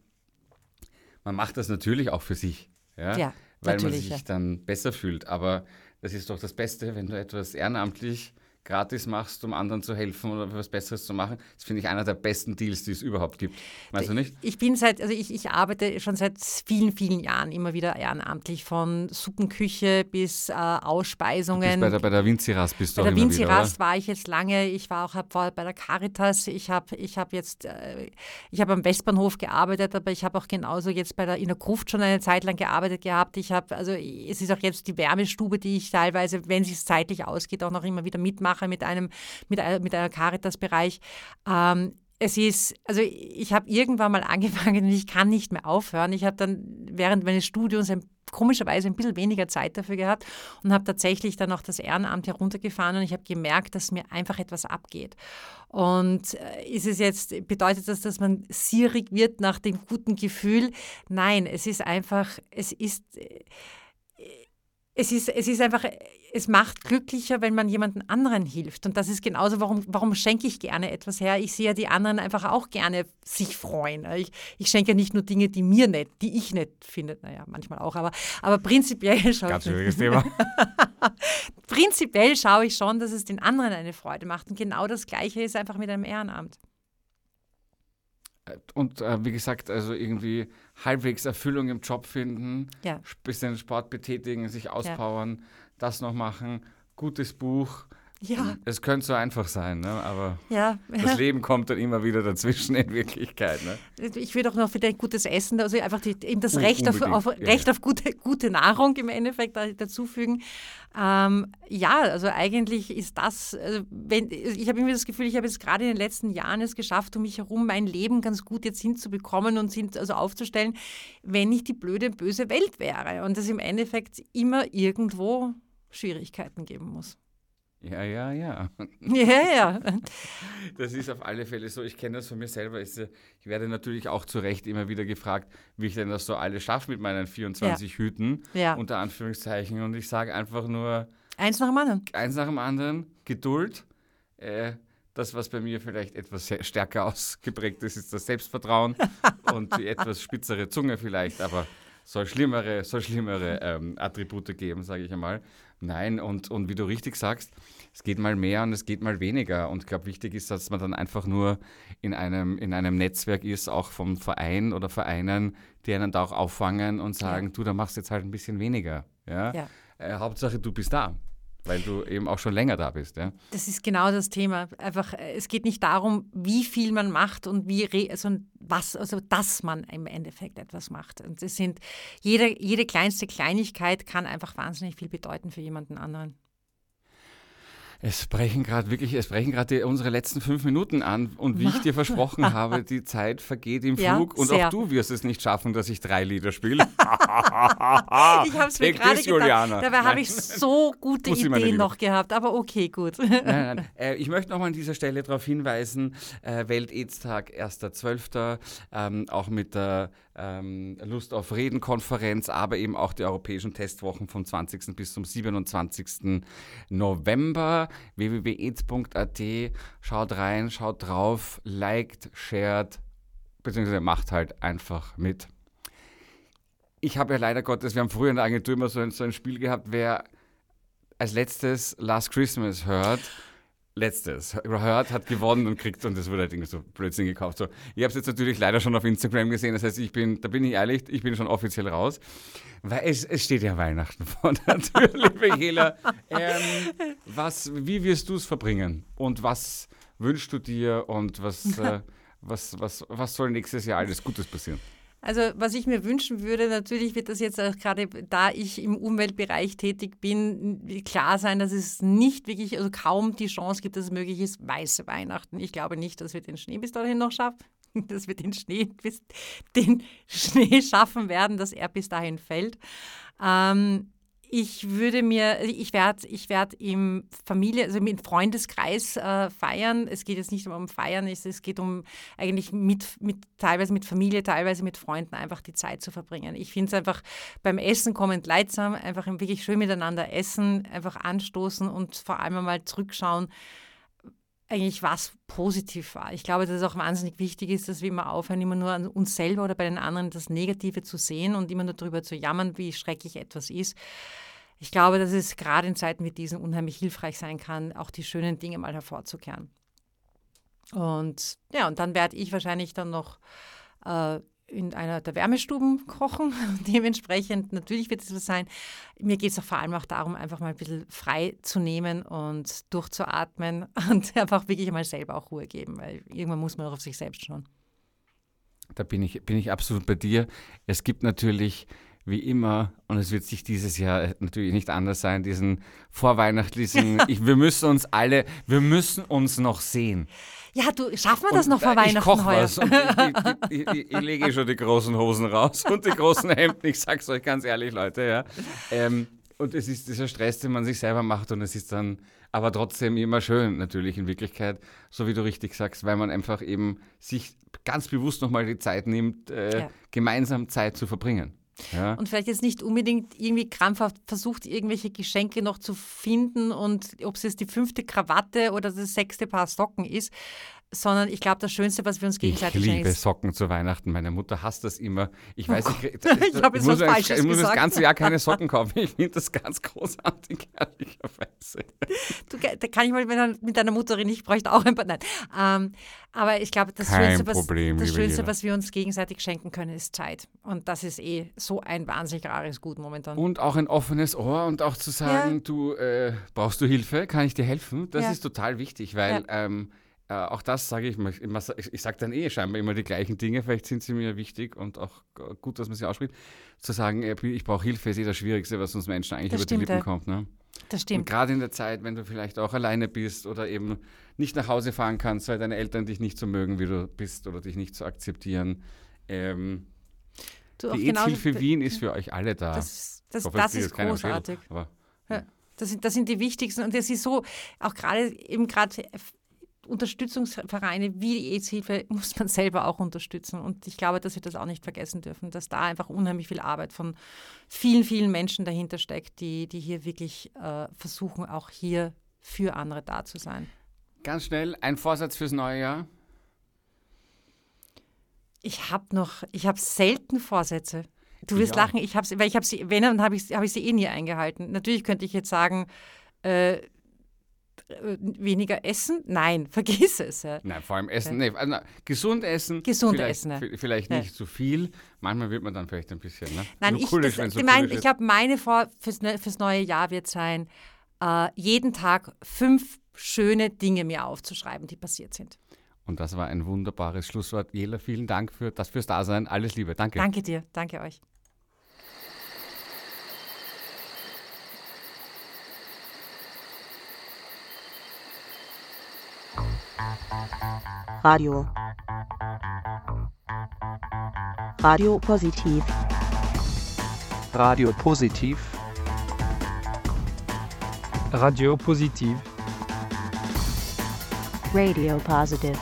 S3: Man macht das natürlich auch für sich, ja, ja weil man sich ja. dann besser fühlt. Aber das ist doch das Beste, wenn du etwas ehrenamtlich gratis machst, um anderen zu helfen oder was Besseres zu machen. Das finde ich einer der besten Deals, die es überhaupt gibt. Weißt du nicht?
S4: Ich bin seit, also ich, ich arbeite schon seit vielen, vielen Jahren immer wieder ehrenamtlich, von Suppenküche bis äh, Ausspeisungen.
S3: bei der, bei der Vinziras bist du
S4: Bei der Vinziras war ich jetzt lange, ich war auch hab, bei der Caritas, ich habe ich hab jetzt, äh, ich habe am Westbahnhof gearbeitet, aber ich habe auch genauso jetzt bei der, in der Gruft schon eine Zeit lang gearbeitet gehabt. Ich habe, also es ist auch jetzt die Wärmestube, die ich teilweise, wenn es zeitlich ausgeht, auch noch immer wieder mitmache mache mit einem, mit, mit einem Caritas-Bereich. Ähm, es ist, also ich habe irgendwann mal angefangen und ich kann nicht mehr aufhören. Ich habe dann während meines Studiums ein, komischerweise ein bisschen weniger Zeit dafür gehabt und habe tatsächlich dann auch das Ehrenamt heruntergefahren und ich habe gemerkt, dass mir einfach etwas abgeht. Und äh, ist es jetzt, bedeutet das, dass man sierig wird nach dem guten Gefühl? Nein, es ist einfach, es ist, äh, es ist, es ist einfach es macht glücklicher, wenn man jemanden anderen hilft. Und das ist genauso, warum, warum schenke ich gerne etwas her? Ich sehe ja die anderen einfach auch gerne sich freuen. Ich, ich schenke ja nicht nur Dinge, die mir nicht, die ich nicht finde. Naja, manchmal auch, aber, aber prinzipiell schaue
S3: Ganz schwieriges Thema.
S4: prinzipiell schaue ich schon, dass es den anderen eine Freude macht. Und genau das Gleiche ist einfach mit einem Ehrenamt.
S3: Und äh, wie gesagt, also irgendwie halbwegs Erfüllung im Job finden,
S4: ja.
S3: bisschen Sport betätigen, sich auspowern. Ja das noch machen, gutes Buch.
S4: Ja.
S3: Es könnte so einfach sein, ne? aber
S4: ja.
S3: das Leben kommt dann immer wieder dazwischen in Wirklichkeit. Ne?
S4: Ich will doch noch wieder gutes Essen, also einfach die, eben das Recht, auf, auf, Recht auf gute, gute Nahrung im Endeffekt dazufügen. Ähm, ja, also eigentlich ist das, also wenn, ich habe irgendwie das Gefühl, ich habe es gerade in den letzten Jahren es geschafft, um mich herum mein Leben ganz gut jetzt hinzubekommen und hin, also aufzustellen, wenn nicht die blöde, böse Welt wäre und es im Endeffekt immer irgendwo Schwierigkeiten geben muss.
S3: Ja, ja, ja.
S4: Ja, ja.
S3: Das ist auf alle Fälle so. Ich kenne das von mir selber. Ich werde natürlich auch zu Recht immer wieder gefragt, wie ich denn das so alles schaffe mit meinen 24 ja. Hüten,
S4: ja.
S3: unter Anführungszeichen. Und ich sage einfach nur...
S4: Eins nach dem anderen.
S3: Eins nach dem anderen. Geduld. Äh, das, was bei mir vielleicht etwas stärker ausgeprägt ist, ist das Selbstvertrauen und die etwas spitzere Zunge vielleicht, aber soll schlimmere, soll schlimmere ähm, Attribute geben, sage ich einmal. Nein, und, und wie du richtig sagst, es geht mal mehr und es geht mal weniger. Und ich glaube, wichtig ist, dass man dann einfach nur in einem, in einem Netzwerk ist, auch vom Verein oder Vereinen, die einen da auch auffangen und sagen, ja. du, da machst jetzt halt ein bisschen weniger. Ja?
S4: ja.
S3: Äh, Hauptsache, du bist da weil du eben auch schon länger da bist. Ja?
S4: Das ist genau das Thema. Einfach, äh, es geht nicht darum, wie viel man macht und wie, also was, also dass man im Endeffekt etwas macht. Und es sind, jede, jede kleinste Kleinigkeit kann einfach wahnsinnig viel bedeuten für jemanden anderen.
S3: Es brechen gerade wirklich, es brechen gerade unsere letzten fünf Minuten an. Und wie ich dir versprochen habe, die Zeit vergeht im
S4: ja,
S3: Flug. Und
S4: sehr.
S3: auch du wirst es nicht schaffen, dass ich drei Lieder spiele. ich
S4: habe es mir gerade gedacht.
S3: Juliana.
S4: Dabei habe ich so gute Ideen noch gehabt. Aber okay, gut.
S3: nein, nein. Äh, ich möchte nochmal an dieser Stelle darauf hinweisen, äh, Welt-Aids-Tag, 1.12., ähm, auch mit der ähm, Lust auf Reden-Konferenz, aber eben auch die europäischen Testwochen vom 20. bis zum 27. November. www.aids.at. Schaut rein, schaut drauf, liked, shared, beziehungsweise macht halt einfach mit. Ich habe ja leider Gottes, wir haben früher in der Agentur immer so ein, so ein Spiel gehabt, wer als letztes Last Christmas hört, letztes hört, hat gewonnen und kriegt und das wurde halt irgendwie so Blödsinn gekauft. So, ich habe es jetzt natürlich leider schon auf Instagram gesehen, das heißt, ich bin, da bin ich ehrlich, ich bin schon offiziell raus, weil es, es steht ja Weihnachten vor der Tür, liebe Hela. Ähm, was, wie wirst du es verbringen und was wünschst du dir und was, äh, was, was, was soll nächstes Jahr alles Gutes passieren?
S4: Also was ich mir wünschen würde, natürlich wird das jetzt gerade, da ich im Umweltbereich tätig bin, klar sein, dass es nicht wirklich, also kaum die Chance gibt, dass es möglich ist, weiße Weihnachten. Ich glaube nicht, dass wir den Schnee bis dahin noch schaffen, dass wir den Schnee, bis, den Schnee schaffen werden, dass er bis dahin fällt. Ähm, ich würde mir, ich werde ich werd im Familie, also im Freundeskreis äh, feiern. Es geht jetzt nicht um Feiern, es, es geht um eigentlich mit, mit, teilweise mit Familie, teilweise mit Freunden einfach die Zeit zu verbringen. Ich finde es einfach beim Essen kommend leidsam, einfach wirklich schön miteinander essen, einfach anstoßen und vor allem einmal zurückschauen, eigentlich was positiv war. Ich glaube, dass es auch wahnsinnig wichtig ist, dass wir immer aufhören, immer nur an uns selber oder bei den anderen das Negative zu sehen und immer nur darüber zu jammern, wie schrecklich etwas ist. Ich glaube, dass es gerade in Zeiten wie diesen unheimlich hilfreich sein kann, auch die schönen Dinge mal hervorzukehren. Und ja, und dann werde ich wahrscheinlich dann noch äh, in einer der Wärmestuben kochen. Dementsprechend, natürlich wird es so sein. Mir geht es auch vor allem auch darum, einfach mal ein bisschen frei zu nehmen und durchzuatmen und einfach wirklich mal selber auch Ruhe geben, weil irgendwann muss man auch auf sich selbst schauen.
S3: Da bin ich, bin ich absolut bei dir. Es gibt natürlich wie immer, und es wird sich dieses Jahr natürlich nicht anders sein, diesen vorweihnachtlichen, ich, wir müssen uns alle, wir müssen uns noch sehen.
S4: Ja, du, schaffen wir das
S3: Und,
S4: noch vor Weihnachten
S3: ich koch
S4: heuer?
S3: was und ich, ich, ich, ich lege schon die großen Hosen raus und die großen Hemden, ich sag's euch ganz ehrlich, Leute, ja. Ähm, und es ist dieser Stress, den man sich selber macht und es ist dann aber trotzdem immer schön, natürlich in Wirklichkeit, so wie du richtig sagst, weil man einfach eben sich ganz bewusst nochmal die Zeit nimmt, äh,
S4: Ja.
S3: gemeinsam Zeit zu verbringen. Ja?
S4: und vielleicht jetzt nicht unbedingt irgendwie krampfhaft versucht, irgendwelche Geschenke noch zu finden und ob es jetzt die fünfte Krawatte oder das sechste Paar Socken ist, sondern ich glaube, das Schönste, was wir uns
S3: Ich
S4: gegenseitig schenken,
S3: liebe
S4: ist
S3: Socken zu Weihnachten. Meine Mutter hasst das immer. Ich weiß, ich,
S4: Ich hab jetzt
S3: muss
S4: was
S3: mir-
S4: Falsches
S3: ich muss das ganze Jahr keine Socken kaufen. Ich finde das ganz großartig, ehrlicherweise.
S4: Du, da kann ich mal mit, deiner Mutter reden, ich bräuchte auch ein paar. Nein. Ähm, aber ich glaube, das,
S3: Kein
S4: Schönste, was,
S3: Problem,
S4: das
S3: liebe
S4: Schönste, was wir uns gegenseitig schenken können, ist Zeit. Und das ist eh so ein wahnsinnig rares Gut momentan.
S3: Und auch ein offenes Ohr und auch zu sagen,
S4: Ja.
S3: du äh, brauchst du Hilfe, kann ich dir helfen? Das
S4: Ja.
S3: ist total wichtig, weil ähm, äh, auch das sage ich, mal- immer, ich, ich sage dann eh scheinbar immer die gleichen Dinge, vielleicht sind sie mir wichtig und auch gut, dass man sie ausspricht, zu sagen, äh, ich brauche Hilfe, ist eh das Schwierigste, was uns Menschen eigentlich
S4: Das
S3: über die Lippen
S4: ja.
S3: kommt. Ne?
S4: das
S3: Und
S4: stimmt.
S3: gerade in der Zeit, wenn du vielleicht auch alleine bist oder eben nicht nach Hause fahren kannst, weil deine Eltern dich nicht so mögen, wie du bist oder dich nicht so akzeptieren. Ähm,
S4: Du,
S3: die AIDS-Hilfe Wien ist für euch alle da.
S4: Das, ist- das,
S3: hoffe,
S4: das ist großartig.
S3: Aber
S4: Ja, das, sind, das sind die wichtigsten. Und das ist so, auch gerade eben gerade Unterstützungsvereine wie die AIDS-Hilfe muss man selber auch unterstützen. Und ich glaube, dass wir das auch nicht vergessen dürfen, dass da einfach unheimlich viel Arbeit von vielen, vielen Menschen dahinter steckt, die, die hier wirklich äh, versuchen, auch hier für andere da zu sein.
S3: ganz schnell, ein Vorsatz fürs neue Jahr.
S4: Ich habe noch, ich habe selten Vorsätze. Du wirst
S3: Ja.
S4: lachen, ich habe weil ich habe sie, wenn dann habe ich, habe ich sie eh nie eingehalten. Natürlich könnte ich jetzt sagen, äh, weniger essen. Nein, vergiss es. Ja.
S3: Nein, vor allem Essen. Nee, also, gesund essen.
S4: Gesund
S3: vielleicht,
S4: essen, ja.
S3: v- Vielleicht
S4: Ja.
S3: nicht zu viel. Manchmal wird man dann vielleicht ein bisschen. Ne?
S4: Nein,
S3: Nur
S4: ich,
S3: cool
S4: das,
S3: so
S4: ich, mein,
S3: cool ist.
S4: ich habe meine vor fürs, ne- fürs neue Jahr wird sein, äh, jeden Tag fünf schöne Dinge mir aufzuschreiben, die passiert sind.
S3: Und das war ein wunderbares Schlusswort. Jela, vielen Dank für das fürs Dasein. Alles Liebe. Danke.
S4: Danke dir, danke euch.
S7: Radio. Radio Positiv.
S8: Radio Positiv. Radio Positiv.
S7: Radio Positive.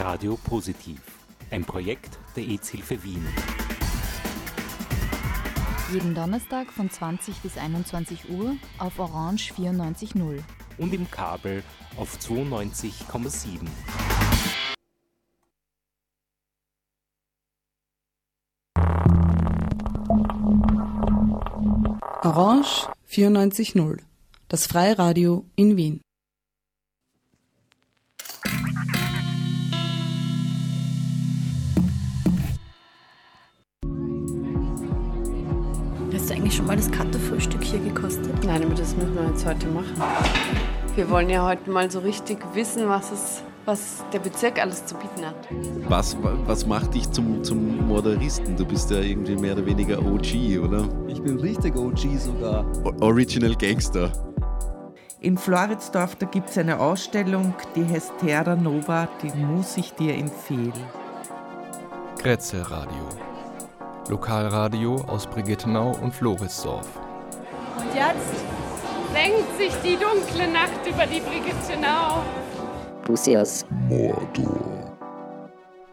S2: Radio Positiv. Ein Projekt der EZ-Hilfe Wien.
S1: Jeden Donnerstag von 20 bis 21 Uhr auf Orange 94.0.
S2: Und im Kabel auf 92,7.
S9: Orange 94.0, das Freiradio in Wien.
S10: Wollen ja heute mal so richtig wissen, was, es, was der Bezirk alles zu bieten hat.
S11: Was, was macht dich zum, zum Moderisten? Du bist ja irgendwie mehr oder weniger OG, oder?
S12: Ich bin richtig OG sogar.
S11: O Original Gangster.
S13: In Floridsdorf, da gibt es eine Ausstellung, die heißt Terra Nova, die muss ich dir empfehlen.
S8: Kretzelradio. Lokalradio aus Brigittenau und Floridsdorf.
S10: Und jetzt senkt sich die dunkle Nacht über die Brigittenau.
S14: Lucius.
S8: Mordor.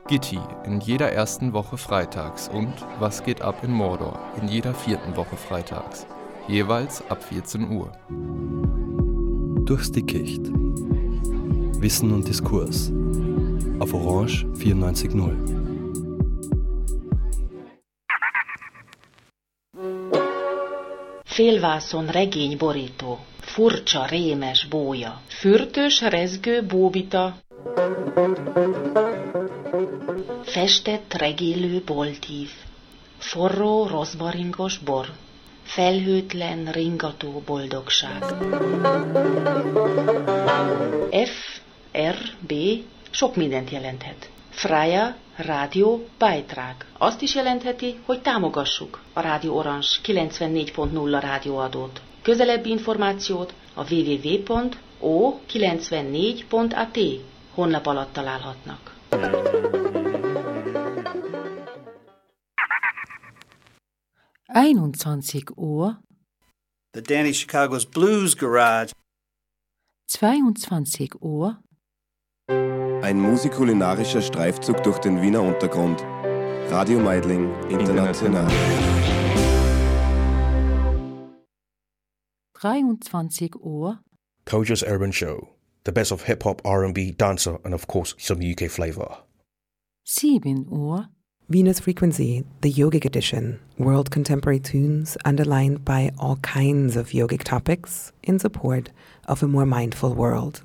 S8: Gitti in jeder ersten Woche freitags und Was geht ab in Mordor in jeder vierten Woche freitags. Jeweils ab 14 Uhr.
S15: Durchs Dickicht. Wissen und Diskurs. Auf Orange 94.0.
S16: Félvászon regény borító, furcsa, rémes bója, fürtös, rezgő bóbita, festett, regélő boltív, forró, rozmaringos bor, felhőtlen, ringató boldogság. F, R, B sok mindent jelenthet. Freya, Rádió Beitrag. Azt is jelentheti, hogy támogassuk a Rádió Orange 94.0 rádióadót. Közelebbi információt a www.o94.at honlap alatt találhatnak.
S4: Einundzwanzig Uhr,
S14: The Danny Chicago's Blues Garage.
S4: 22 Uhr,
S17: Ein musikulinarischer Streifzug durch den Wiener Untergrund. Radio Meidling International.
S4: 23 Uhr,
S18: Koja's Urban Show. The best of hip hop, R&B, dancer, and of course some UK flavor.
S4: 7 Uhr,
S19: Venus Frequency, the yogic edition, world contemporary tunes underlined by all kinds of yogic topics in support of a more mindful world.